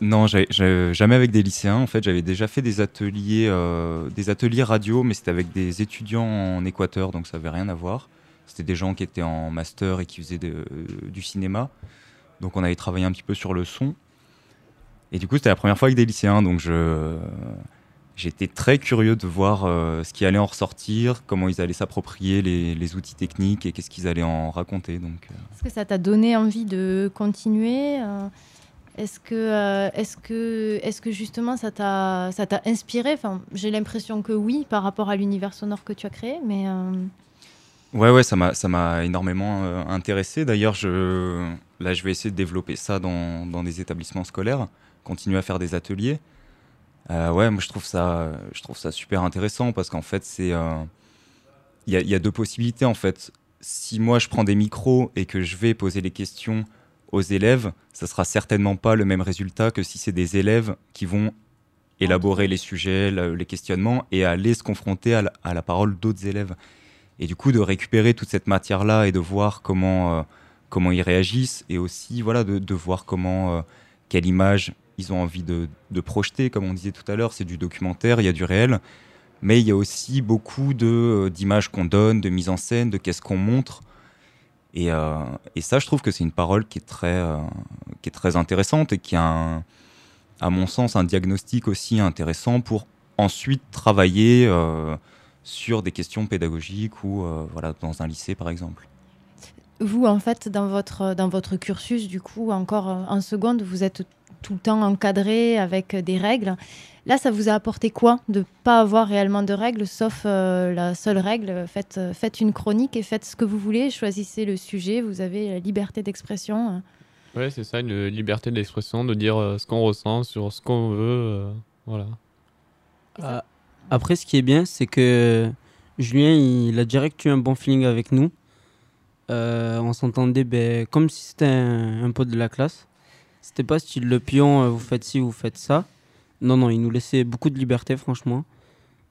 Non, jamais avec des lycéens. En fait, j'avais déjà fait des ateliers, euh, des ateliers radio, mais c'était avec des étudiants en Équateur, donc ça avait rien à voir. C'était des gens qui étaient en master et qui faisaient de- du cinéma. Donc on avait travaillé un petit peu sur le son. Et du coup, c'était la première fois avec des lycéens, donc j'étais très curieux de voir euh, ce qui allait en ressortir, comment ils allaient s'approprier les, les outils techniques et qu'est-ce qu'ils allaient en raconter. Donc euh, Est-ce que ça t'a donné envie de continuer euh, Est-ce que, euh, est-ce que, est-ce que justement ça t'a, inspiré? Enfin, J'ai l'impression que oui, par rapport à l'univers sonore que tu as créé, mais euh, Ouais, ouais, ça m'a, énormément euh, intéressé. D'ailleurs, je, là, je vais essayer de développer ça dans, dans des établissements scolaires, continuer à faire des ateliers. Ouais, moi, je trouve ça, je trouve ça super intéressant parce qu'en fait, c'est, il y, y a deux possibilités en fait. Si moi, je prends des micros et que je vais poser les questions aux élèves, ça sera certainement pas le même résultat que si c'est des élèves qui vont élaborer les sujets, le- les questionnements et aller se confronter à la, parole d'autres élèves. Et du coup, de récupérer toute cette matière-là et de voir comment, euh, comment ils réagissent et aussi voilà, de, voir comment, euh, quelle image ils ont envie de, de projeter. Comme on disait tout à l'heure, c'est du documentaire, il y a du réel, mais il y a aussi beaucoup euh, d'images qu'on donne, de mise en scène, de qu'est-ce qu'on montre. Et, euh, et ça, je trouve que c'est une parole qui est très, euh, qui est très intéressante et qui a, à mon sens, un diagnostic aussi intéressant pour ensuite travailler euh, sur des questions pédagogiques ou voilà, dans un lycée, par exemple. vous, en fait, dans votre, dans votre cursus, du coup, encore en seconde, vous êtes tout le temps encadré avec euh, des règles. Là, ça vous a apporté quoi de pas avoir réellement de règles, sauf euh, la seule règle euh, faites, faites une chronique et faites ce que vous voulez, choisissez le sujet, vous avez la liberté d'expression. Ouais, c'est ça, une liberté d'expression, de dire euh, ce qu'on ressent sur ce qu'on veut. euh, voilà. Après, ce qui est bien, c'est que Julien, il a direct eu un bon feeling avec nous. Euh, on s'entendait ben, comme si c'était un, un pote de la classe. C'était pas style le pion, euh, vous faites ci, vous faites ça. Non, non, il nous laissait beaucoup de liberté, franchement.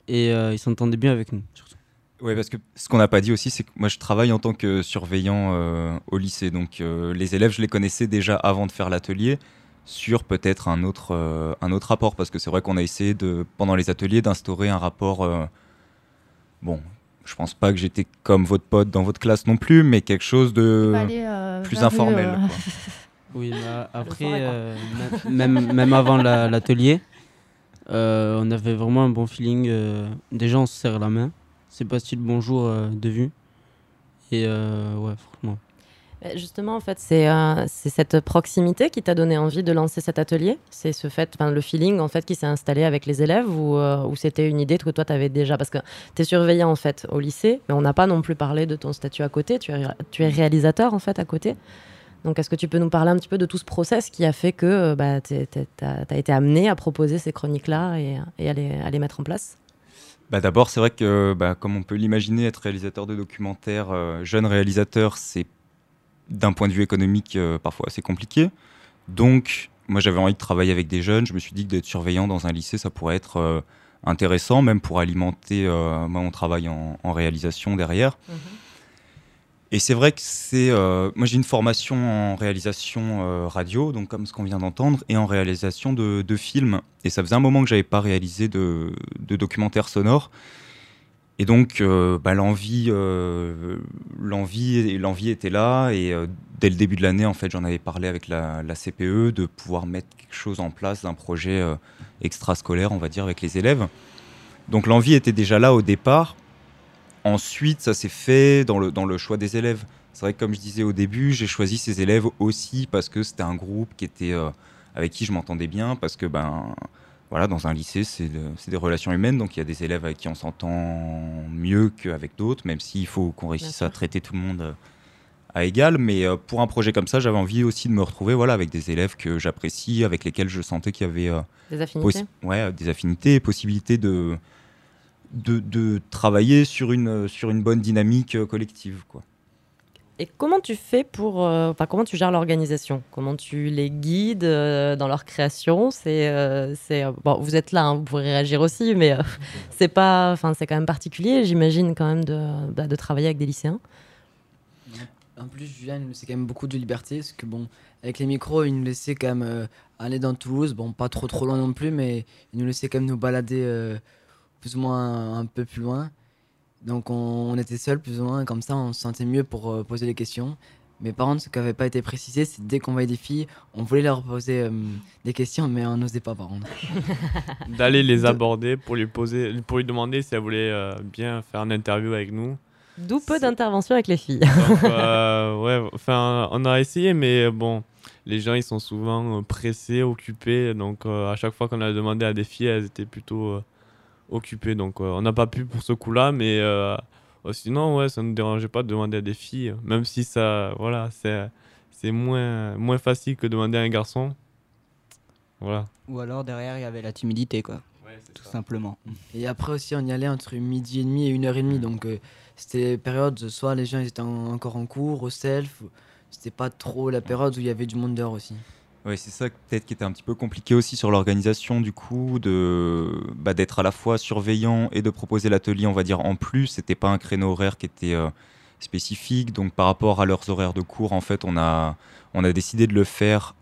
Et euh, il s'entendait bien avec nous, surtout. Oui, parce que ce qu'on n'a pas dit aussi, c'est que moi je travaille en tant que surveillant euh, au lycée. Donc euh, les élèves, je les connaissais déjà avant de faire l'atelier sur peut-être un autre, euh, un autre rapport. Parce que c'est vrai qu'on a essayé de, pendant les ateliers d'instaurer un rapport. euh, bon, je pense pas que j'étais comme votre pote dans votre classe non plus, mais quelque chose de aller, euh, plus informel. euh. quoi. [laughs] Oui, [laughs] a- après, euh, [laughs] même, même avant la- l'atelier, Euh, on avait vraiment un bon feeling. euh, déjà, on se serre la main. C'est pas style bonjour de vue. Et ouais, franchement. Euh, Justement, en fait, c'est euh, cette proximité qui t'a donné envie de lancer cet atelier? C'est ce fait, le feeling en fait qui s'est installé avec les élèves ou, euh, ou c'était une idée que toi tu avais déjà? Parce que tu es surveillant en fait au lycée, mais on n'a pas non plus parlé de ton statut à côté. Tu es, tu es réalisateur en fait à côté. Donc, est-ce que tu peux nous parler un petit peu de tout ce process qui a fait que euh, bah, tu as, été amené à proposer ces chroniques-là et, et à, les, à les mettre en place? Bah D'abord, c'est vrai que, bah, comme on peut l'imaginer, être réalisateur de documentaires, euh, jeune réalisateur, c'est d'un point de vue économique euh, parfois assez compliqué. Donc, moi, j'avais envie de travailler avec des jeunes. Je me suis dit que d'être surveillant dans un lycée, ça pourrait être euh, intéressant, même pour alimenter euh, moi, mon travail en, en réalisation derrière. Et c'est vrai que c'est. euh, moi, j'ai une formation en réalisation euh, radio, donc comme ce qu'on vient d'entendre, et en réalisation de, de films. Et ça faisait un moment que j'avais pas réalisé de, de documentaire sonore. Et donc, euh, bah, l'envie, euh, l'envie, était là. Et dès le début de l'année, en fait, j'en avais parlé avec la, la CPE de pouvoir mettre quelque chose en place, d'un projet extrascolaire, on va dire, avec les élèves. Donc, l'envie était déjà là au départ. Ensuite, ça s'est fait dans le, dans le choix des élèves. C'est vrai que, comme je disais au début, j'ai choisi ces élèves aussi parce que c'était un groupe qui était, euh, avec qui je m'entendais bien, parce que ben, voilà, dans un lycée, c'est de- des relations humaines, donc il y a des élèves avec qui on s'entend mieux qu'avec d'autres, même s'il faut qu'on réussisse à traiter tout le monde euh, à égal. Mais euh, pour un projet comme ça, j'avais envie aussi de me retrouver voilà, avec des élèves que j'apprécie, avec lesquels je sentais qu'il y avait euh, Des affinités. ouais, des affinités, possibilité de, de, de travailler sur une, sur une bonne dynamique euh, collective. Quoi. Et comment tu fais pour, euh, enfin comment tu gères l'organisation? Comment tu les guides euh, dans leur création? C'est, euh, c'est euh, bon, vous êtes là, hein, vous pourrez réagir aussi, mais euh, [laughs] c'est pas, enfin c'est quand même particulier, j'imagine quand même de, bah, de travailler avec des lycéens. En plus, nous laissait quand même beaucoup de liberté, parce que bon, avec les micros, il nous laissait quand même euh, aller dans Toulouse, bon, pas trop trop loin non plus, mais il nous laissait quand même nous balader euh, plus ou moins un, peu plus loin. Donc on, on était seuls plus ou moins, comme ça on se sentait mieux pour euh, poser les questions. Mais par contre, ce qui n'avait pas été précisé, c'est dès qu'on voyait des filles, on voulait leur poser euh, des questions, mais on n'osait pas par contre. [laughs] D'aller les aborder pour lui poser, pour lui demander si elle voulait euh, bien faire une interview avec nous. D'où peu d'interventions avec les filles. Donc, [laughs] euh, ouais, enfin, on a essayé, mais bon, les gens ils sont souvent pressés, occupés. Donc, euh, à chaque fois qu'on a demandé à des filles, elles étaient plutôt occupées. Donc, euh, on n'a pas pu pour ce coup-là, mais euh, euh, sinon, ouais, ça ne nous dérangeait pas de demander à des filles, même si ça, voilà, c'est c'est moins, moins facile que demander à un garçon. Voilà. Ou alors derrière, il y avait la timidité, quoi. Tout simplement. Et après aussi, on y allait entre midi et demi et une heure et demie. Donc, euh, c'était des périodes, soit les gens ils étaient en- encore en cours, au self. C'était pas trop la période où il y avait du monde dehors aussi. Oui, c'est ça peut-être qui était un petit peu compliqué aussi sur l'organisation du coup, de bah, d'être à la fois surveillant et de proposer l'atelier, on va dire en plus. C'était pas un créneau horaire qui était euh, spécifique, donc par rapport à leurs horaires de cours, en fait, on a on a décidé de le faire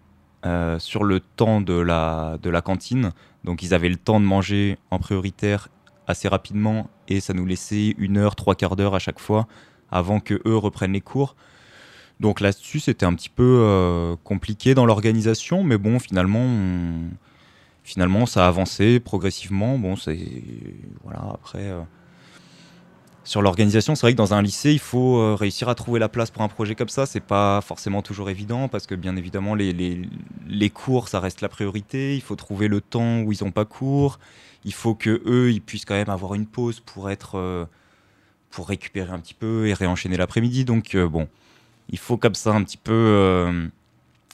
euh, sur le temps de la cantine. Donc ils avaient le temps de manger en prioritaire assez rapidement et ça nous laissait une heure, trois quarts d'heure à chaque fois avant que eux reprennent les cours. Donc là-dessus, c'était un petit peu euh, compliqué dans l'organisation, mais bon, finalement, finalement, ça a avancé progressivement. Bon, c'est voilà. Après, euh, sur l'organisation, c'est vrai que dans un lycée, il faut euh, réussir à trouver la place pour un projet comme ça. C'est pas forcément toujours évident parce que bien évidemment, les, les, les cours, ça reste la priorité. Il faut trouver le temps où ils n'ont pas cours. Il faut que eux, ils puissent quand même avoir une pause pour être pour récupérer un petit peu et réenchaîner l'après-midi. Donc bon, il faut comme ça un petit peu euh,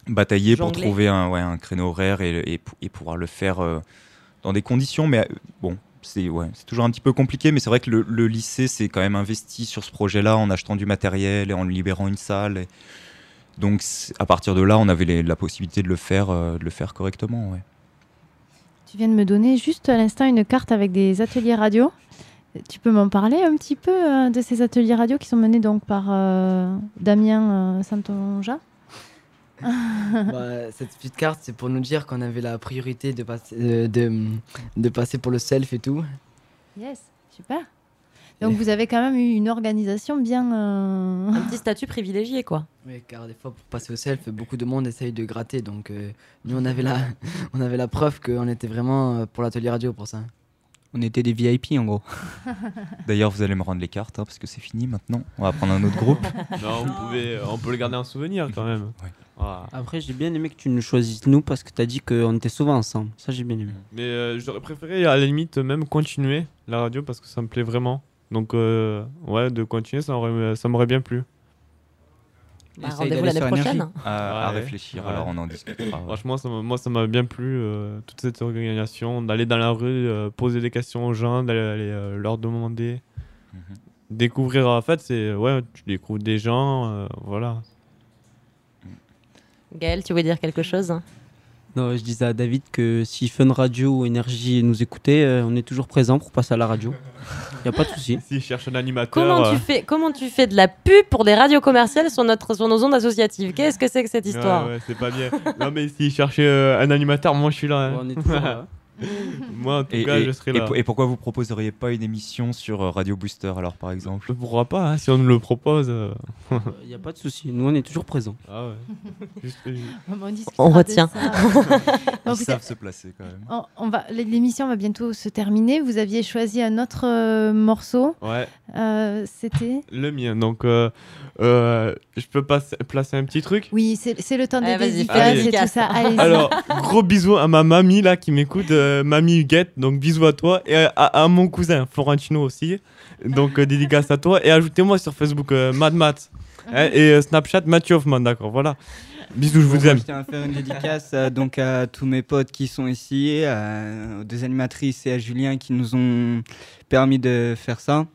batailler pour trouver un, ouais, un créneau horaire et, et, et pouvoir le faire euh, dans des conditions. Mais euh, bon, c'est ouais, toujours un petit peu compliqué. Mais c'est vrai que le, le lycée s'est quand même investi sur ce projet-là en achetant du matériel et en libérant une salle. Et donc à partir de là, on avait les- la possibilité de le faire, euh, de le faire correctement. Ouais. Tu viens de me donner juste à l'instant une carte avec des ateliers radio. Tu peux m'en parler un petit peu euh, de ces ateliers radio qui sont menés donc par euh, Damien euh, Santonja? [laughs] Bah, cette petite carte, c'est pour nous dire qu'on avait la priorité de passer, euh, de, de passer pour le self et tout. Yes, super. Donc vous avez quand même eu une organisation bien. euh, Un petit statut privilégié, quoi. Oui, car des fois, pour passer au self, beaucoup de monde essaye de gratter. Donc, euh, nous, on avait, la, [laughs] on avait la preuve qu'on était vraiment pour l'atelier radio pour ça. On était des VIP en gros. [laughs] D'ailleurs, vous allez me rendre les cartes hein, parce que c'est fini maintenant. On va prendre un autre groupe. [laughs] Non, on, pouvait, on peut le garder en souvenir quand même. [laughs] Voilà. Après, j'ai bien aimé que tu nous choisisses nous parce que tu as dit qu'on était souvent ensemble. Ça, j'ai bien aimé. Mais euh, j'aurais préféré à la limite même continuer la radio parce que ça me plaît vraiment. Donc euh, ouais, de continuer, ça m'aurait ça m'aurait bien plu. Bah, rendez-vous l'année prochaine. À- à réfléchir, alors on en discutera, ouais. Franchement, ça moi ça m'a bien plu, euh, toute cette organisation, d'aller dans la rue, euh, poser des questions aux gens, d'aller aller, euh, leur demander. Mhm. Découvrir, en fait, c'est. Ouais, tu découvres des gens, euh, voilà. Gaël, tu voulais dire quelque chose Non, je disais à David que si Fun Radio ou Énergie nous écoutait, euh, on est toujours présent pour passer à la radio. Il n'y a pas de souci. [laughs] S'ils cherchent un animateur. Comment euh, tu, fais, comment tu fais de la pub pour des radios commerciales sur, notre, sur nos ondes associatives? Qu'est-ce que c'est que cette histoire? Ouais, ouais, c'est pas bien. non, mais s'ils cherchaient euh, un animateur, moi je suis là. hein. On est toujours [laughs] là. [laughs] moi en tout Et, cas, et- je serai là. et pourquoi vous proposeriez pas une émission sur euh, Radio Booster alors par exemple? Pourquoi pas, hein, si on nous le propose. euh. Il n'y a pas de souci. Nous, on est toujours présents. Ah ouais. [laughs] Juste- on retient. ça. [laughs] Ils savent se placer quand même. on, on va, l'émission va bientôt se terminer. Vous aviez choisi un autre euh, morceau. Ouais. Euh, C'était. Le mien. Donc, euh, euh, je peux passer- placer un petit truc? Oui, c'est c'est le temps des Allez, vas-y, dédicaces Allez. et tout ça. Allez-y. Alors, gros bisous à ma mamie là qui m'écoute, euh, mamie Huguette. Donc, bisous à toi et à, à mon cousin Florentino aussi. Donc, euh, dédicace à toi. Et ajoutez-moi sur Facebook euh, Mad Matt. Hein, et euh, Snapchat Mathieu Hoffman, d'accord. Voilà. Bisous, je Bon, vous moi, aime. Je tiens à faire une dédicace euh, donc à tous mes potes qui sont ici, à- aux deux animatrices et à Julien qui nous ont permis de faire ça.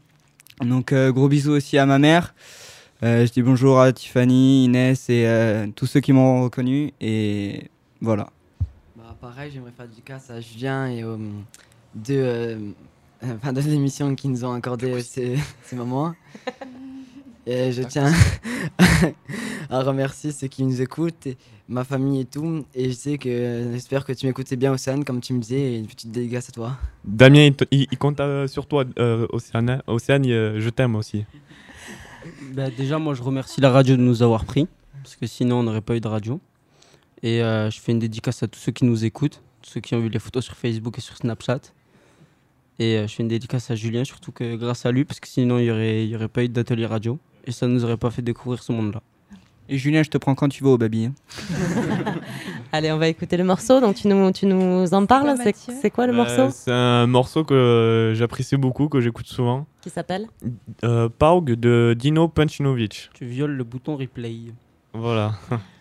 Donc euh, gros bisous aussi à ma mère. Euh, je dis bonjour à Tiffany, Inès et euh, tous ceux qui m'ont reconnu et voilà. Pareil, j'aimerais faire du casse à Julien et aux deux, euh, [laughs] enfin, deux émissions qui nous ont accordé ces, [laughs] ces moments. [laughs] Et je tiens à remercier ceux qui nous écoutent, et ma famille et tout. Et je sais que j'espère que tu m'écoutais bien, Océane, comme tu me disais, et une petite dédicace à toi. Damien, il, te- il- il compte euh, sur toi, euh, Océane. Océane, euh, je t'aime aussi. Bah, déjà, moi, je remercie la radio de nous avoir pris, parce que sinon, on n'aurait pas eu de radio. Et euh, je fais une dédicace à tous ceux qui nous écoutent, tous ceux qui ont vu les photos sur Facebook et sur Snapchat. Et euh, je fais une dédicace à Julien, surtout que grâce à lui, parce que sinon, il n'y aurait, y aurait pas eu d'atelier radio. Et ça ne nous aurait pas fait découvrir ce monde-là. Et Julien, je te prends quand tu veux au baby. hein. [laughs] Allez, on va écouter le morceau. Donc, tu nous, tu nous en parles C'est c'est quoi le Euh, morceau? C'est un morceau que euh, j'apprécie beaucoup, que j'écoute souvent. Qui s'appelle? Euh, Paug de Dino Pancinovic. Tu violes le bouton replay. Voilà. [laughs]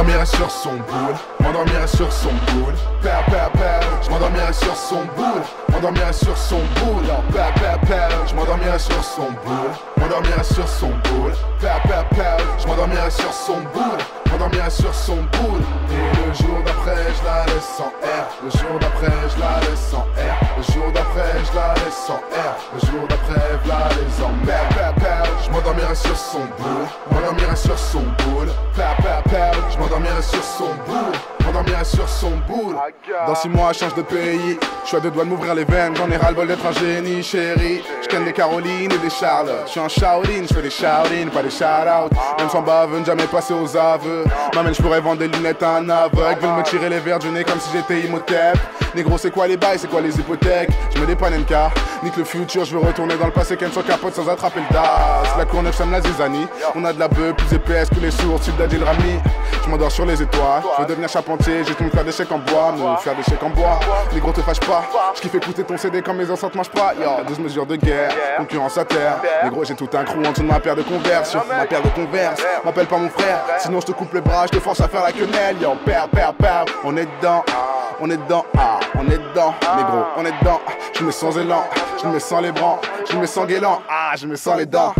m'endormirai sur son boule, m'endormirai sur son boule, père, père, père, je m'endormirai sur son boule, m'endormirai sur son boule, père, père, père, je m'endormirai sur son boule, m'endormirai sur son boule, père, père, père, je m'endormirai sur son boule, m'endormirai sur son boule, et le jour d'après je la laisse en air, le jour d'après je la laisse en air, le jour d'après je la laisse en air, le jour d'après je la laisse en je m'endormirai sur son boule, m'endormirai sur son boule, je m'endormirai sur son boule, m'endormirai sur son boule. Dans six mois, je change de pays. Je suis à deux doigts de m'ouvrir les veines. J'en ai ras-le-bol d'être un génie, chérie. Je ken des Carolines et des Charlotte. Je suis un Shaolin, je fais des shout pas des shout-out. Même sans bave, ne jamais passer aux aveux. M'amène, je pourrais vendre des lunettes à un aveugle. Veulent me tirer les verres du nez comme si j'étais Imhotep. Négro, c'est quoi les bails, c'est quoi les hypothèques? Je me dépanne MK, nique le futur, je veux retourner dans le passé, qu'elle soit capote sans attraper le DAS. La courneuve, ça me la zizanie. On a de la bœuf plus épaisse que les sourds, sud d'Adil Rami. Je m'endors sur les étoiles, je veux devenir charpentier, j'ai tout me faire des chèques en bois, me faire des chèques en bois. Négro, te fâche pas, je kiffe écouter ton CD comme mes enceintes mangent pas. Yo, 12 mesures de guerre, concurrence à terre. Négro, j'ai tout un crew en dessous de ma paire de converse, ma paire de converse. M'appelle pas mon frère, sinon je te coupe les bras, je te force à faire la quenelle. Yo, père, père, père, on est dedans. On est dedans, ah, on est dedans, négro, on est dedans. Je me sens élan, je me sens les bras, je me sens guélant, ah, je me sens les dents.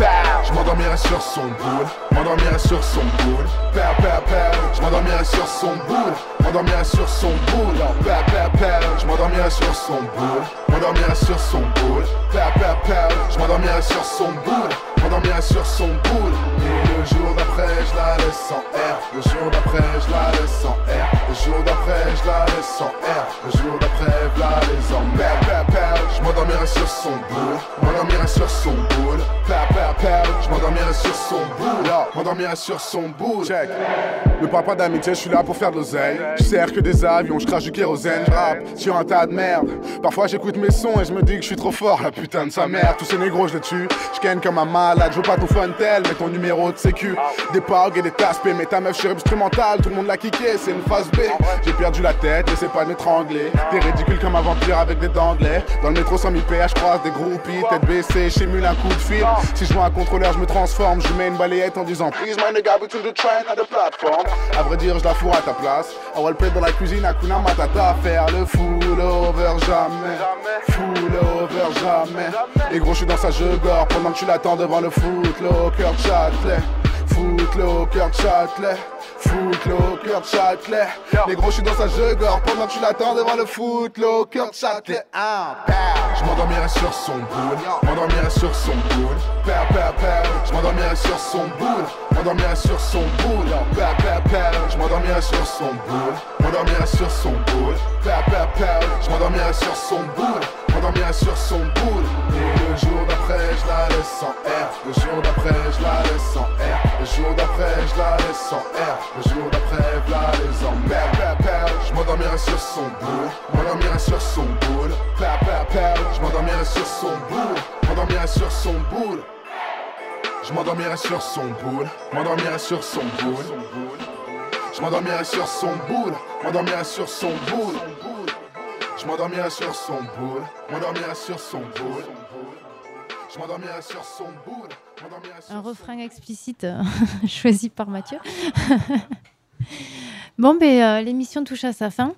Je m'endormirai sur son boule, m'endormirai sur son boule. Père, père, je m'endormirai sur son boule, m'endormirai sur son boule. Père, père, père, je m'endormirai sur son boule, m'endormirai sur son boule. Père, père, père, je m'endormirai sur son boule, m'endormirai sur son boule. Et le jour d'après, je la laisse en R. Le jour d'après, je la laisse en R. Le jour d'après, je la laisse en R. Le jour d'après, je la laisse en R. Père, père, je m'endormirai sur son boule. M'endormirai sur son boule. Père, père, père, je m'endormirai sur son boule. M'endormirai sur son boule. Check. Ne parle pas d'amitié, je suis là pour faire de l'oseille. Je que des avions, je du kérosène, rappe sur un tas de merde. Parfois j'écoute mes sons et je me dis que je suis trop fort, la putain de sa mère. Tous ces négros, je les tue. Je comme un malade, je veux pas ton tel, mais ton numéro de sécu. Des pogs et des tasses mais ta meuf chez instrumentale, tout le monde l'a kické, c'est une phase B. J'ai perdu la tête, essaie pas de m'étrangler. T'es ridicule comme un vampire avec des dents. Dans le métro sans mi je croise des groupies, tête baissée, j'émule un coup de fil. Si je vois un contrôleur, je me transforme, je mets une balayette en disant Please the guy between the train and the platform. À vrai dire, je la fourre à ta place. On va le dans la cuisine, à Kuna Matata, faire le full over jamais. Full over jamais. Et gros, je suis dans sa jeu gore pendant que tu l'attends devant le footlocker de Châtelet. Footlocker de Châtelet. Footlocker de Châtelet. Les gros, je suis dans sa jeu gore pendant que tu l'attends devant le footlocker de Châtelet. Je m'endormirai sur son boule. M'endormirai sur son boule. Père, père, père. Je m'endormirai sur son boule. M'endormirai sur son boule. Père, père, père. Je m'endormirai sur son boule. M'endormirai sur son boule. Père, père, père. Je m'endormirai sur son boule. M'endormirai sur son boule. Et le jour d'après, je la laisse en R. Le jour d'après, je la laisse en R. Le jour d'après, je la laisse en R. Le jour d'après, Père, père, père. Je m'endormirai sur son boule. M'endormirai sur son boule. Je m'endormirai sur son boule. M'endormirai sur son boule. Je m'endormirai sur son boule, m'endormirai sur son boule. Je m'endormirai sur son boule, m'endormirai sur son boule. Je m'endormirai sur son m'endormirai sur son boule. Je m'endormirai sur son boule, m'endormirai sur Un refrain explicite [laughs] choisi par Mathieu. [laughs] bon, ben, euh, l'émission touche à sa fin.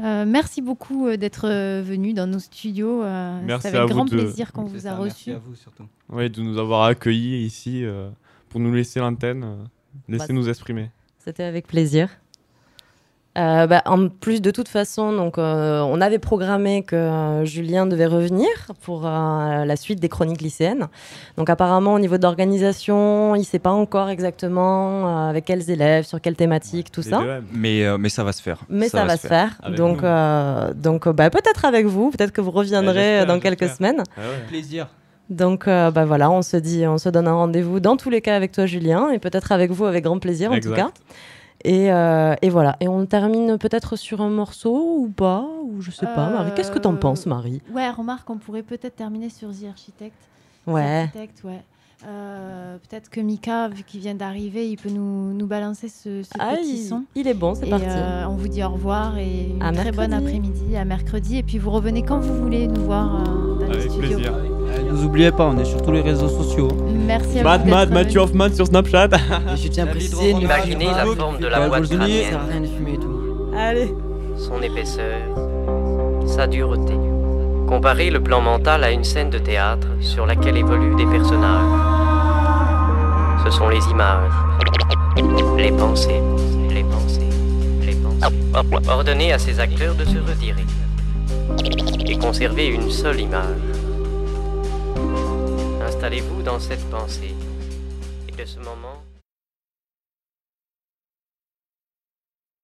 Euh, merci beaucoup euh, d'être venu dans nos studios. euh, Merci C'est à avec vous grand de- plaisir qu'on vous ça, a merci reçus. à vous surtout. Ouais, de nous avoir accueillis ici euh, pour nous laisser l'antenne, euh, laisser Bah, nous exprimer. C'était avec plaisir. Euh, bah, en plus, de toute façon, donc, euh, on avait programmé que euh, Julien devait revenir pour euh, la suite des chroniques lycéennes. Donc, apparemment, au niveau d'organisation, il ne sait pas encore exactement euh, avec quels élèves, sur quelle thématique, tout ça. Mais, euh, mais ça va se faire. Mais ça, va se faire. Donc, euh, donc bah, peut-être avec vous, peut-être que vous reviendrez dans quelques semaines. Ah ouais. Plaisir. Donc euh, bah voilà, on se dit, on se donne un rendez-vous dans tous les cas avec toi, Julien, et peut-être avec vous avec grand plaisir en tout cas. Et, euh, et voilà. Et on termine peut-être sur un morceau ou pas, ou je sais pas. Marie, qu'est-ce que t'en Euh, penses, Marie? Ouais, remarque, on pourrait peut-être terminer sur The Architect. The Ouais. Architect, ouais. Euh, peut-être que Mika, vu qu'il vient d'arriver, il peut nous, nous balancer ce, ce Ah, petit il- son. il est bon, c'est parti. euh, on vous dit au revoir et une À très bonne mercredi. après-midi, à mercredi. Et puis vous revenez quand vous voulez nous voir euh, dans les Avec studios. plaisir. Euh, Nous oubliez pas, on est sur tous les réseaux sociaux. Merci à Mad vous. Mad, Mathieu. Hoffman sur Snapchat. je tiens à préciser, Imaginez la forme de la boîte Ça crânienne, sert à rien de fumer et tout. Allez. son épaisseur, sa dureté. Comparez le plan mental à une scène de théâtre sur laquelle évoluent des personnages. Ce sont les images, les pensées, les pensées, les pensées. Ordonnez à ces acteurs de se retirer et conservez une seule image. Installez-vous dans cette pensée? Et de ce moment,